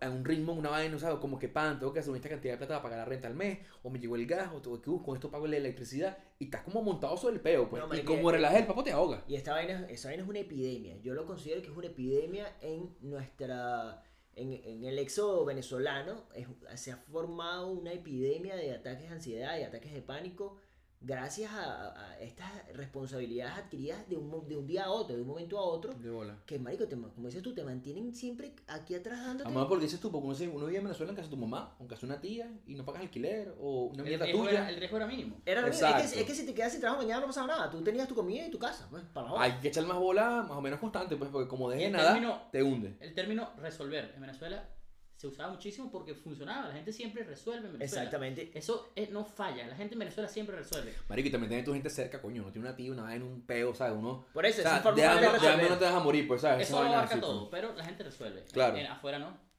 a un ritmo, una vaina, ¿sabes? Como que pan, tengo que hacer esta cantidad de plata para pagar la renta al mes, o me llegó el gas, o tengo que uh, con esto pago la electricidad, y estás como montado sobre el peo, pues. No, y como relajes el papo te ahoga. Y esta vaina, esa vaina es una epidemia. Yo lo considero que es una epidemia en nuestra. En, en el éxodo venezolano es- se ha formado una epidemia de ataques de ansiedad y ataques de pánico gracias a, a- estas responsabilidades adquiridas de un, mo- de un día a otro, de un momento a otro. De bola. Que, marico, te, como dices tú, te mantienen siempre aquí atrás dándote... Además, porque dices tú, porque uno, uno vive en Venezuela en casa de tu mamá, o en casa de una tía, y no pagas alquiler, o una El mierda riesgo, tuya. era, el riesgo era mínimo. Era lo mismo. Exacto. Es que, es que si te quedas sin trabajo mañana no pasaba nada. Tú tenías tu comida y tu casa, pues, para la. Hay que echar más bola más o menos constante, pues, porque como dejes nada, término- te hunde. El término resolver en Venezuela se usaba muchísimo porque funcionaba. La gente siempre resuelve en Venezuela. Exactamente. Eso eh, no falla. La gente en Venezuela siempre resuelve. Marico, y también tiene tu gente cerca, coño, no tiene una tía, una vaina, un peo, ¿sabes? Uno... Por eso, O sea, es déjame, de déjame no te a morir, pues, ¿sabes? Eso vaina abarca así, todo, pero la gente resuelve. Claro. En- afuera no.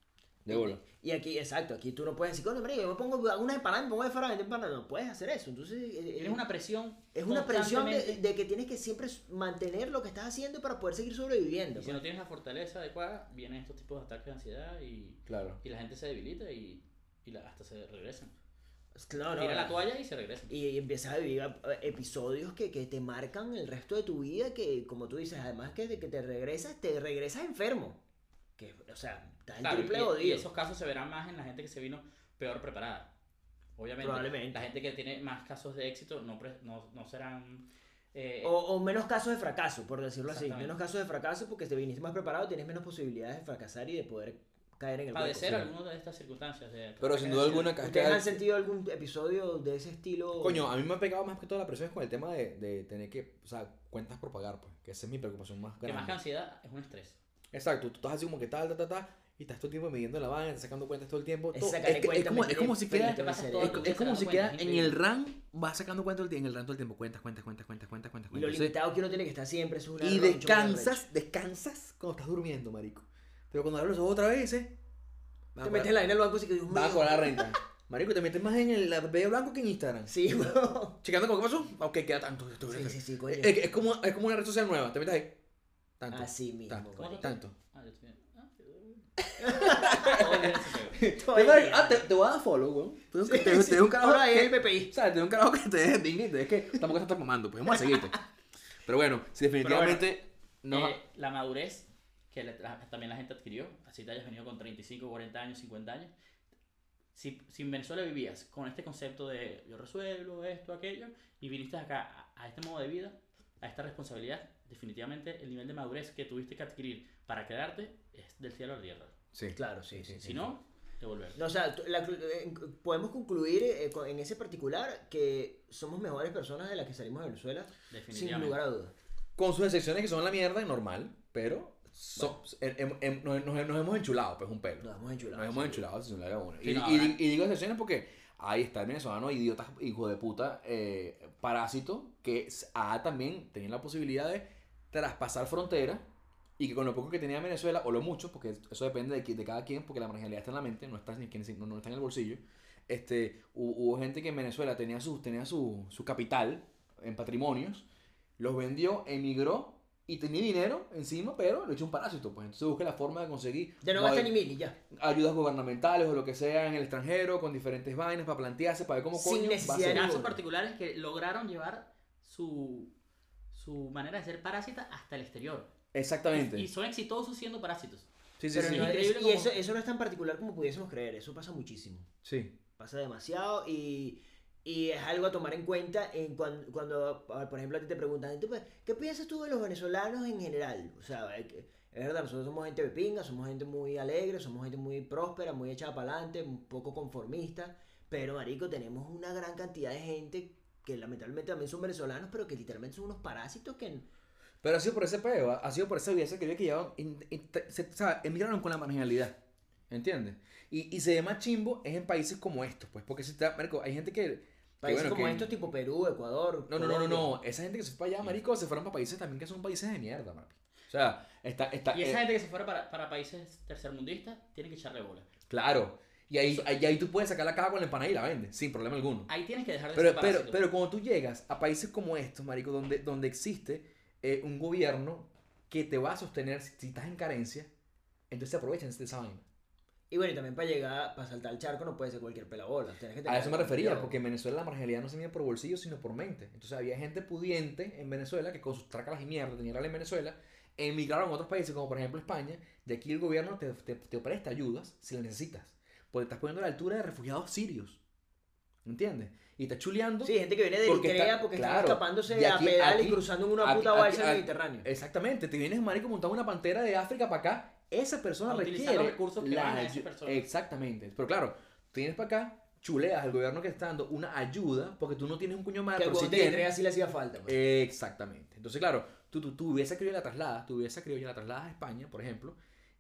De bola. Y aquí, exacto, aquí tú no puedes decir, coño, hombre, yo me pongo hago unas empanadas, me pongo de empanadas. No puedes hacer eso. Entonces, eh, eh, Tienes una presión. es una presión de, de que tienes que siempre mantener lo que estás haciendo para poder seguir sobreviviendo. Y si pues. no tienes la fortaleza adecuada, vienen estos tipos de ataques de ansiedad y, Claro. y la gente se debilita y, y la- hasta se regresan. No, no, Tira la no. toalla y se regresan. Y, y empiezas a vivir eh, episodios que, que te marcan el resto de tu vida, que como tú dices, además que de que te regresas, te regresas enfermo. Que, o sea, estás en Claro, triple y- y, esos casos se verán más en la gente que se vino peor preparada. Obviamente, Probablemente. la gente que tiene más casos de éxito no, pre- no, no serán... eh, O, o menos casos de fracaso, por decirlo así. Menos casos de fracaso porque te viniste más preparado, tienes menos posibilidades de fracasar y de poder caer en el hueco. padecer sí. alguna de estas circunstancias. de Pero sin duda alguna, ¿Ustedes han sentido algún episodio de ese estilo? Coño, a mí me ha pegado más que toda la presión con el tema de, de tener que, o sea, cuentas por pagar, pues. Que esa es mi preocupación más Que grande. más que ansiedad es un estrés. Exacto, tú estás así como que tal, tal, tal, tal, y estás todo el tiempo midiendo la vaina, estás sacando cuentas todo el tiempo. Es todo- es, que- es como, es como si queda, en es, como si queda cuentas, en el RAM, vas sacando cuentas todo el tiempo, en el RAM todo el tiempo, cuentas, cuentas, cuentas, cuentas, cuentas, cuentas. Y lo Entonces, limitado que uno tiene que estar siempre, es una y descansas, descansas cuando estás durmiendo, marico. Pero cuando abres los ojos otra vez, ¿eh? Te metes la vaina en el banco y que Dios Vas a mío. cobrar la renta. Marico, te metes más en el video blanco que en Instagram. Sí, bro. Checando con qué pasó. Ok, queda tanto. Sí, sí, sí, coño. es, es como, es como una red social nueva. Te metes ahí. Tanto. Así mismo. tanto. Ah, yo estoy. Ah, Todo ah, te, te voy a dar follow, weón. Te, Sí, te, sí. te un carajo. Ahora es el PPI. ¿Sabes? Te un carajo que te deje dignito. Es que tampoco te estás mamando. Pues vamos a seguirte. Pero bueno, si definitivamente no. Eh, la madurez que la- la- también la gente adquirió, así te hayas venido con 35, 40 años, 50 años. Si, si en Venezuela vivías con este concepto de yo resuelvo esto, aquello, y viniste acá a, a este modo de vida, a esta responsabilidad, definitivamente el nivel de madurez que tuviste que adquirir para quedarte es del cielo a la tierra. Sí. Claro, sí, sí. Si no, devolver. No, o sea, la- eh, podemos concluir eh, en ese particular que somos mejores personas de las que salimos de Venezuela, sin Definitivamente. lugar a dudas. Con sus excepciones que son la mierda y normal. Pero so- em- em- em- nos, nos- nos hemos enchulado, pues un pelo. Nos hemos enchulado. Nos hemos sí. enchulado, sin duda alguna. Sí, y, no, y- ahora- y digo excepciones porque ahí está el venezolano idiota, hijo de puta, eh, parásito, que ha también tenido la posibilidad de traspasar fronteras y que con lo poco que tenía Venezuela, o lo mucho, porque eso depende de, de cada quien, porque la marginalidad está en la mente, no está, no, no está en el bolsillo. Este, hu- hubo gente que en Venezuela tenía, su, tenía su, su capital en patrimonios, los vendió, emigró y tenía dinero encima, pero lo echó un parásito. Pues entonces busca la forma de conseguir Ya no gasta ni mil ya. ayudas gubernamentales o lo que sea en el extranjero con diferentes vainas para plantearse, para ver cómo Sin coño va a necesidad ser. de Casos ninguna. particulares que lograron llevar su, su manera de ser parásita hasta el exterior. Exactamente. Y son exitosos siendo parásitos. Sí, sí, Pero sí. no es- Increíble y como- eso, eso no es tan particular como pudiésemos creer, eso pasa muchísimo. Sí. Pasa demasiado y, y es algo a tomar en cuenta en cuan- cuando, ah, por ejemplo, a ti te preguntan, "Entonces, ¿qué piensas tú de los venezolanos en general? O sea, es verdad, nosotros somos gente de pinga, somos gente muy alegre, somos gente muy próspera, muy echada para adelante, un poco conformista, pero, marico, tenemos una gran cantidad de gente que lamentablemente también son venezolanos, pero que literalmente son unos parásitos que... Pero ha sido por ese peo, ha sido por esa vida que que llevaban, o sea, emigraron con la marginalidad. ¿Entiendes? Y, y se ve más chimbo es en países como estos, pues, porque si está, marico, hay gente que... Países bueno, como que- estos, tipo Perú, Ecuador... No, no, no, no, no, esa gente que se fue para allá, marico, se fueron para países también que son países de mierda, papi. O sea, está, está, Y esa eh, gente que se fuera para, para países tercermundistas tiene que echarle bola. Claro. Y ahí, ahí, ahí tú puedes sacar la caja con la empanada y la vendes, sin problema alguno. Ahí tienes que dejar de Pero, ser pero, pero cuando tú llegas a países como estos, marico, donde, donde existe eh, un gobierno que te va a sostener si, si estás en carencia, entonces se aprovechan de esa vaina. Y bueno, y también para llegar, para saltar el charco no puede ser cualquier pelabola. A eso me refería, porque en Venezuela la marginalidad no se mide por bolsillo, sino por mente. Entonces había gente pudiente en Venezuela que con sus trácalas y mierda, tenía en Venezuela, emigraron a otros países, como por ejemplo España, y aquí el gobierno te, te, te presta ayudas si las necesitas. Porque estás poniendo a la altura de refugiados sirios. ¿Entiendes? Y estás chuleando. Sí, gente que viene de Porque Eritrea está- porque claro, están escapándose y a pedal y cruzando en una aquí- puta balsa en el aquí- Mediterráneo. Exactamente, te vienes marico montado en una pantera de África para acá, esa persona A requiere los recursos que la esa persona. Exactamente. Pero claro, tú vienes para acá, chuleas al gobierno que está dando una ayuda porque tú no tienes un cuño más, Que al pero sí huevón de tienes. Eritrea sí le hacía falta. pues. Exactamente. Entonces, claro, tú, tú, tú hubiese querido la trasladas, tú hubiese querido la trasladas a España, por ejemplo,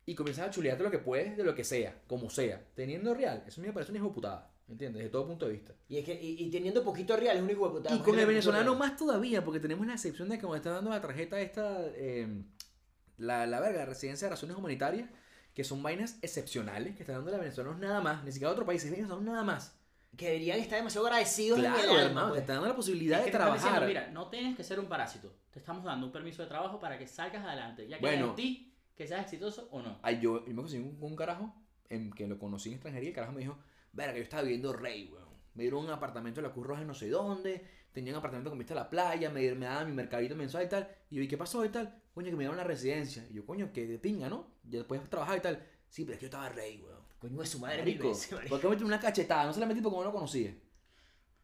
y comienzas a chulearte lo que puedes de lo que sea, como sea, teniendo real. Eso me parece una hijo de putada, ¿entiendes? Desde todo punto de vista. Y, es que, y, y teniendo poquito real es un hijo de puta. Y con el venezolano real. más todavía, porque tenemos la excepción de que cuando está dando la tarjeta esta, eh, la, la verga, la residencia de razones humanitarias, que son vainas excepcionales, que están dando a venezolanos nada más, ni siquiera a otro país, es venezolanos nada más. Que deberían estar demasiado agradecidos en el Claro, alma. hermano, te pues. están dando la posibilidad Es de que trabajar. diciendo, mira, no tienes que ser un parásito. Te estamos dando un permiso de trabajo para que salgas adelante. Ya que Bueno. en ti que seas exitoso o no. Ay, yo, yo me conseguí un, un carajo en, que lo conocí en extranjería y el carajo me dijo, verga, yo estaba viviendo rey, weón. Me dieron un apartamento en la Cruz Roja en no sé dónde, tenía un apartamento con vista a la playa, me, me daban mi mercadito mensual y tal. Y yo, ¿y qué pasó y tal? Coño, que me dieron la residencia. Y yo, coño, que de pinga, ¿no? Ya después trabajar y tal. Sí, pero es que yo estaba rey, weón. Coño de su madre marico. ¿por qué metí una cachetada? No se la metí porque no lo conocía.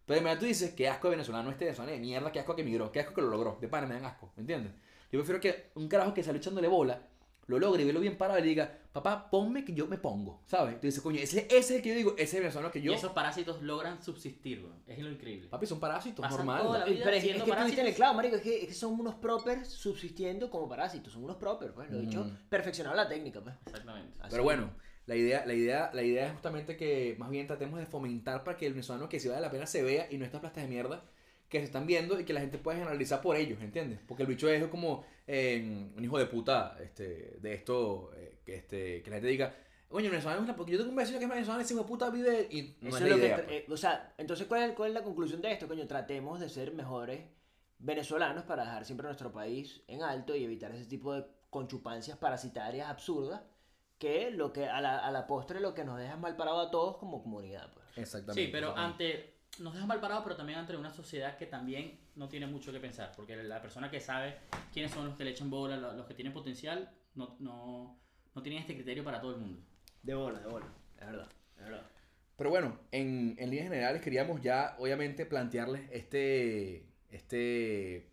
Pero de verdad tú dices, qué asco de venezolano este venezolano de mierda, qué asco que emigró, qué asco que lo logró. De pana me dan asco, ¿me entiendes? Yo prefiero que un carajo que salió echándole bola, lo logre y velo bien parado y le diga, papá, ponme que yo me pongo, ¿sabes? Tú dices, coño, ese, ese es el que yo digo, ese es el venezolano que yo... Y esos parásitos logran subsistir, weón. Es lo increíble. Papi, son parásitos, Pasan normal. toda la Eh, vida Pero es, siendo es que tú viste en el clavo, marico. Es que, es que son unos propers subsistiendo como parásitos. Son unos propers, pues. Lo he dicho, Mm. perfeccionado la técnica, pues. Exactamente. Así. Pero bueno, la idea, la, idea, la idea es justamente que más bien tratemos de fomentar para que el venezolano que si vale la pena se vea y no estas plastas de mierda que se están viendo y que la gente pueda generalizar por ellos, ¿entiendes? Porque el bicho es como eh, un hijo de puta este, de esto, eh, que, este, que la gente diga, coño, venezolano es una... Porque yo tengo un vecino que es venezolano, ese hijo de puta vive y no Eso es es la lo que idea. pues. eh, o sea, entonces, ¿cuál es, ¿cuál es la conclusión de esto? Coño, tratemos de ser mejores venezolanos para dejar siempre nuestro país en alto y evitar ese tipo de conchupancias parasitarias absurdas que lo que a la, a la postre lo que nos deja mal parado a todos como comunidad. Pues. Exactamente. Sí, pero exactamente. ante nos dejan mal parados, pero también ante una sociedad que también no tiene mucho que pensar, porque la persona que sabe quiénes son los que le echan bola, lo- los que tienen potencial, no, no, no tienen este criterio para todo el mundo. De bola, de bola. Es verdad, es verdad. Pero bueno, en, en líneas generales queríamos ya, obviamente, plantearles este, este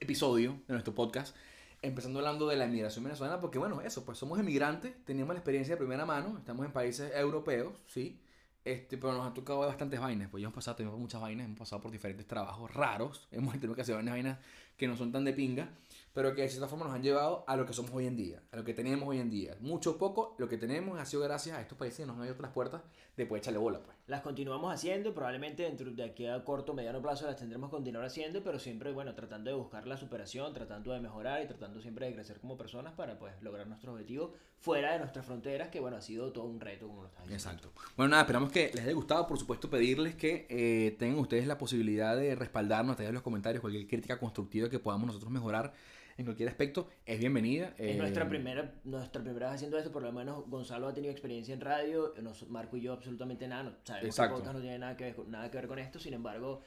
episodio de nuestro podcast, empezando hablando de la emigración venezolana, porque bueno, eso, pues somos emigrantes, teníamos la experiencia de primera mano, estamos en países europeos, sí, este, pero nos han tocado bastantes vainas, pues ya hemos pasado tenemos muchas vainas, hemos pasado por diferentes trabajos raros, hemos tenido que hacer vainas, vainas que no son tan de pinga, pero que de cierta forma nos han llevado a lo que somos hoy en día, a lo que tenemos hoy en día. Mucho o poco, lo que tenemos ha sido gracias a estos países que nos han abierto las puertas de poder echarle bola, pues. Las continuamos haciendo, probablemente dentro de aquí a corto o mediano plazo las tendremos que continuar haciendo, pero siempre, bueno, tratando de buscar la superación, tratando de mejorar y tratando siempre de crecer como personas para, pues, lograr nuestros objetivos fuera de nuestras fronteras, que, bueno, ha sido todo un reto, como lo estás. Exacto. Bueno, nada, esperamos que les haya gustado. Por supuesto, pedirles que eh, tengan ustedes la posibilidad de respaldarnos a través de los comentarios. Cualquier crítica constructiva que podamos nosotros mejorar en cualquier aspecto es bienvenida. Es Eh, nuestra primera, nuestra primera vez haciendo esto, por lo menos Gonzalo ha tenido experiencia en radio, nos- Marco y yo absolutamente nada, no, sabemos Exacto. que podcast no tiene nada que ver, nada que ver con esto, sin embargo,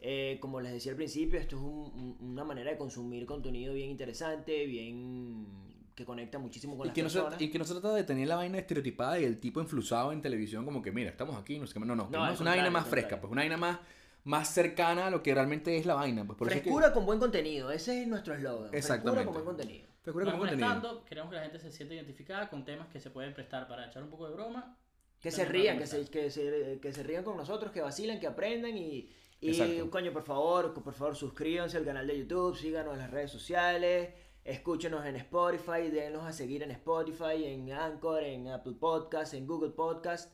eh, como les decía al principio, esto es un- un- una manera de consumir contenido bien interesante, bien que conecta muchísimo con Y las que, no se, personas. y que no se trata de tener la vaina estereotipada y el tipo influsado en televisión como que, mira, estamos aquí, no sé qué. No, no, No, queremos al una vaina más fresca, pues una vaina más, más cercana a lo que realmente es la vaina. Pues por eso es que- Frescura con buen contenido, ese es nuestro eslogan. Frescura con buen contenido. Frescura con contenido. queremos que la gente se sienta identificada con temas que se pueden prestar para echar un poco de broma. Que se rían, que se, que, se, que se rían con nosotros, que vacilan, que aprendan y, y Exacto. coño, por favor, por favor, suscríbanse al canal de YouTube, síganos en las redes sociales, escúchenos en Spotify, denos a seguir en Spotify, en Anchor, en Apple Podcast, en Google Podcast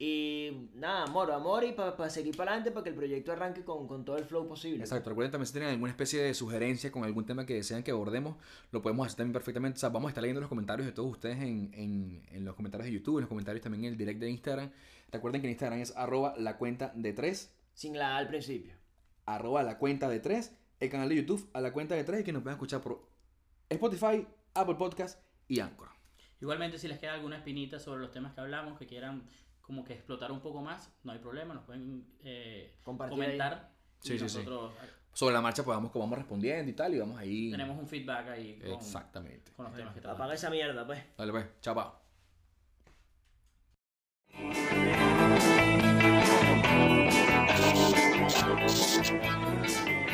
Y nada, amor, amor y para seguir para adelante para que el proyecto arranque con, con todo el flow posible. Exacto, recuerden también si tienen alguna especie de sugerencia con algún tema que desean que abordemos, lo podemos hacer también perfectamente. O sea, vamos a estar leyendo los comentarios de todos ustedes en, en, en los comentarios de YouTube, en los comentarios también en el direct de Instagram. Recuerden que en Instagram es arroba la cuenta de tres, Sin la A al principio. arroba la cuenta de tres, el canal de YouTube a la cuenta de tres y que nos puedan escuchar por Spotify, Apple Podcast y Anchor. Igualmente, si les queda alguna espinita sobre los temas que hablamos, que quieran como que explotar un poco más, no hay problema, nos pueden eh, Compartir comentar. Sí, y sí, sí. nosotros eh, Sobre la marcha, pues vamos, vamos respondiendo y tal, y vamos ahí. tenemos un feedback ahí con, Exactamente. con los temas que Apaga esa mierda, pues. Dale, pues, chao. Thank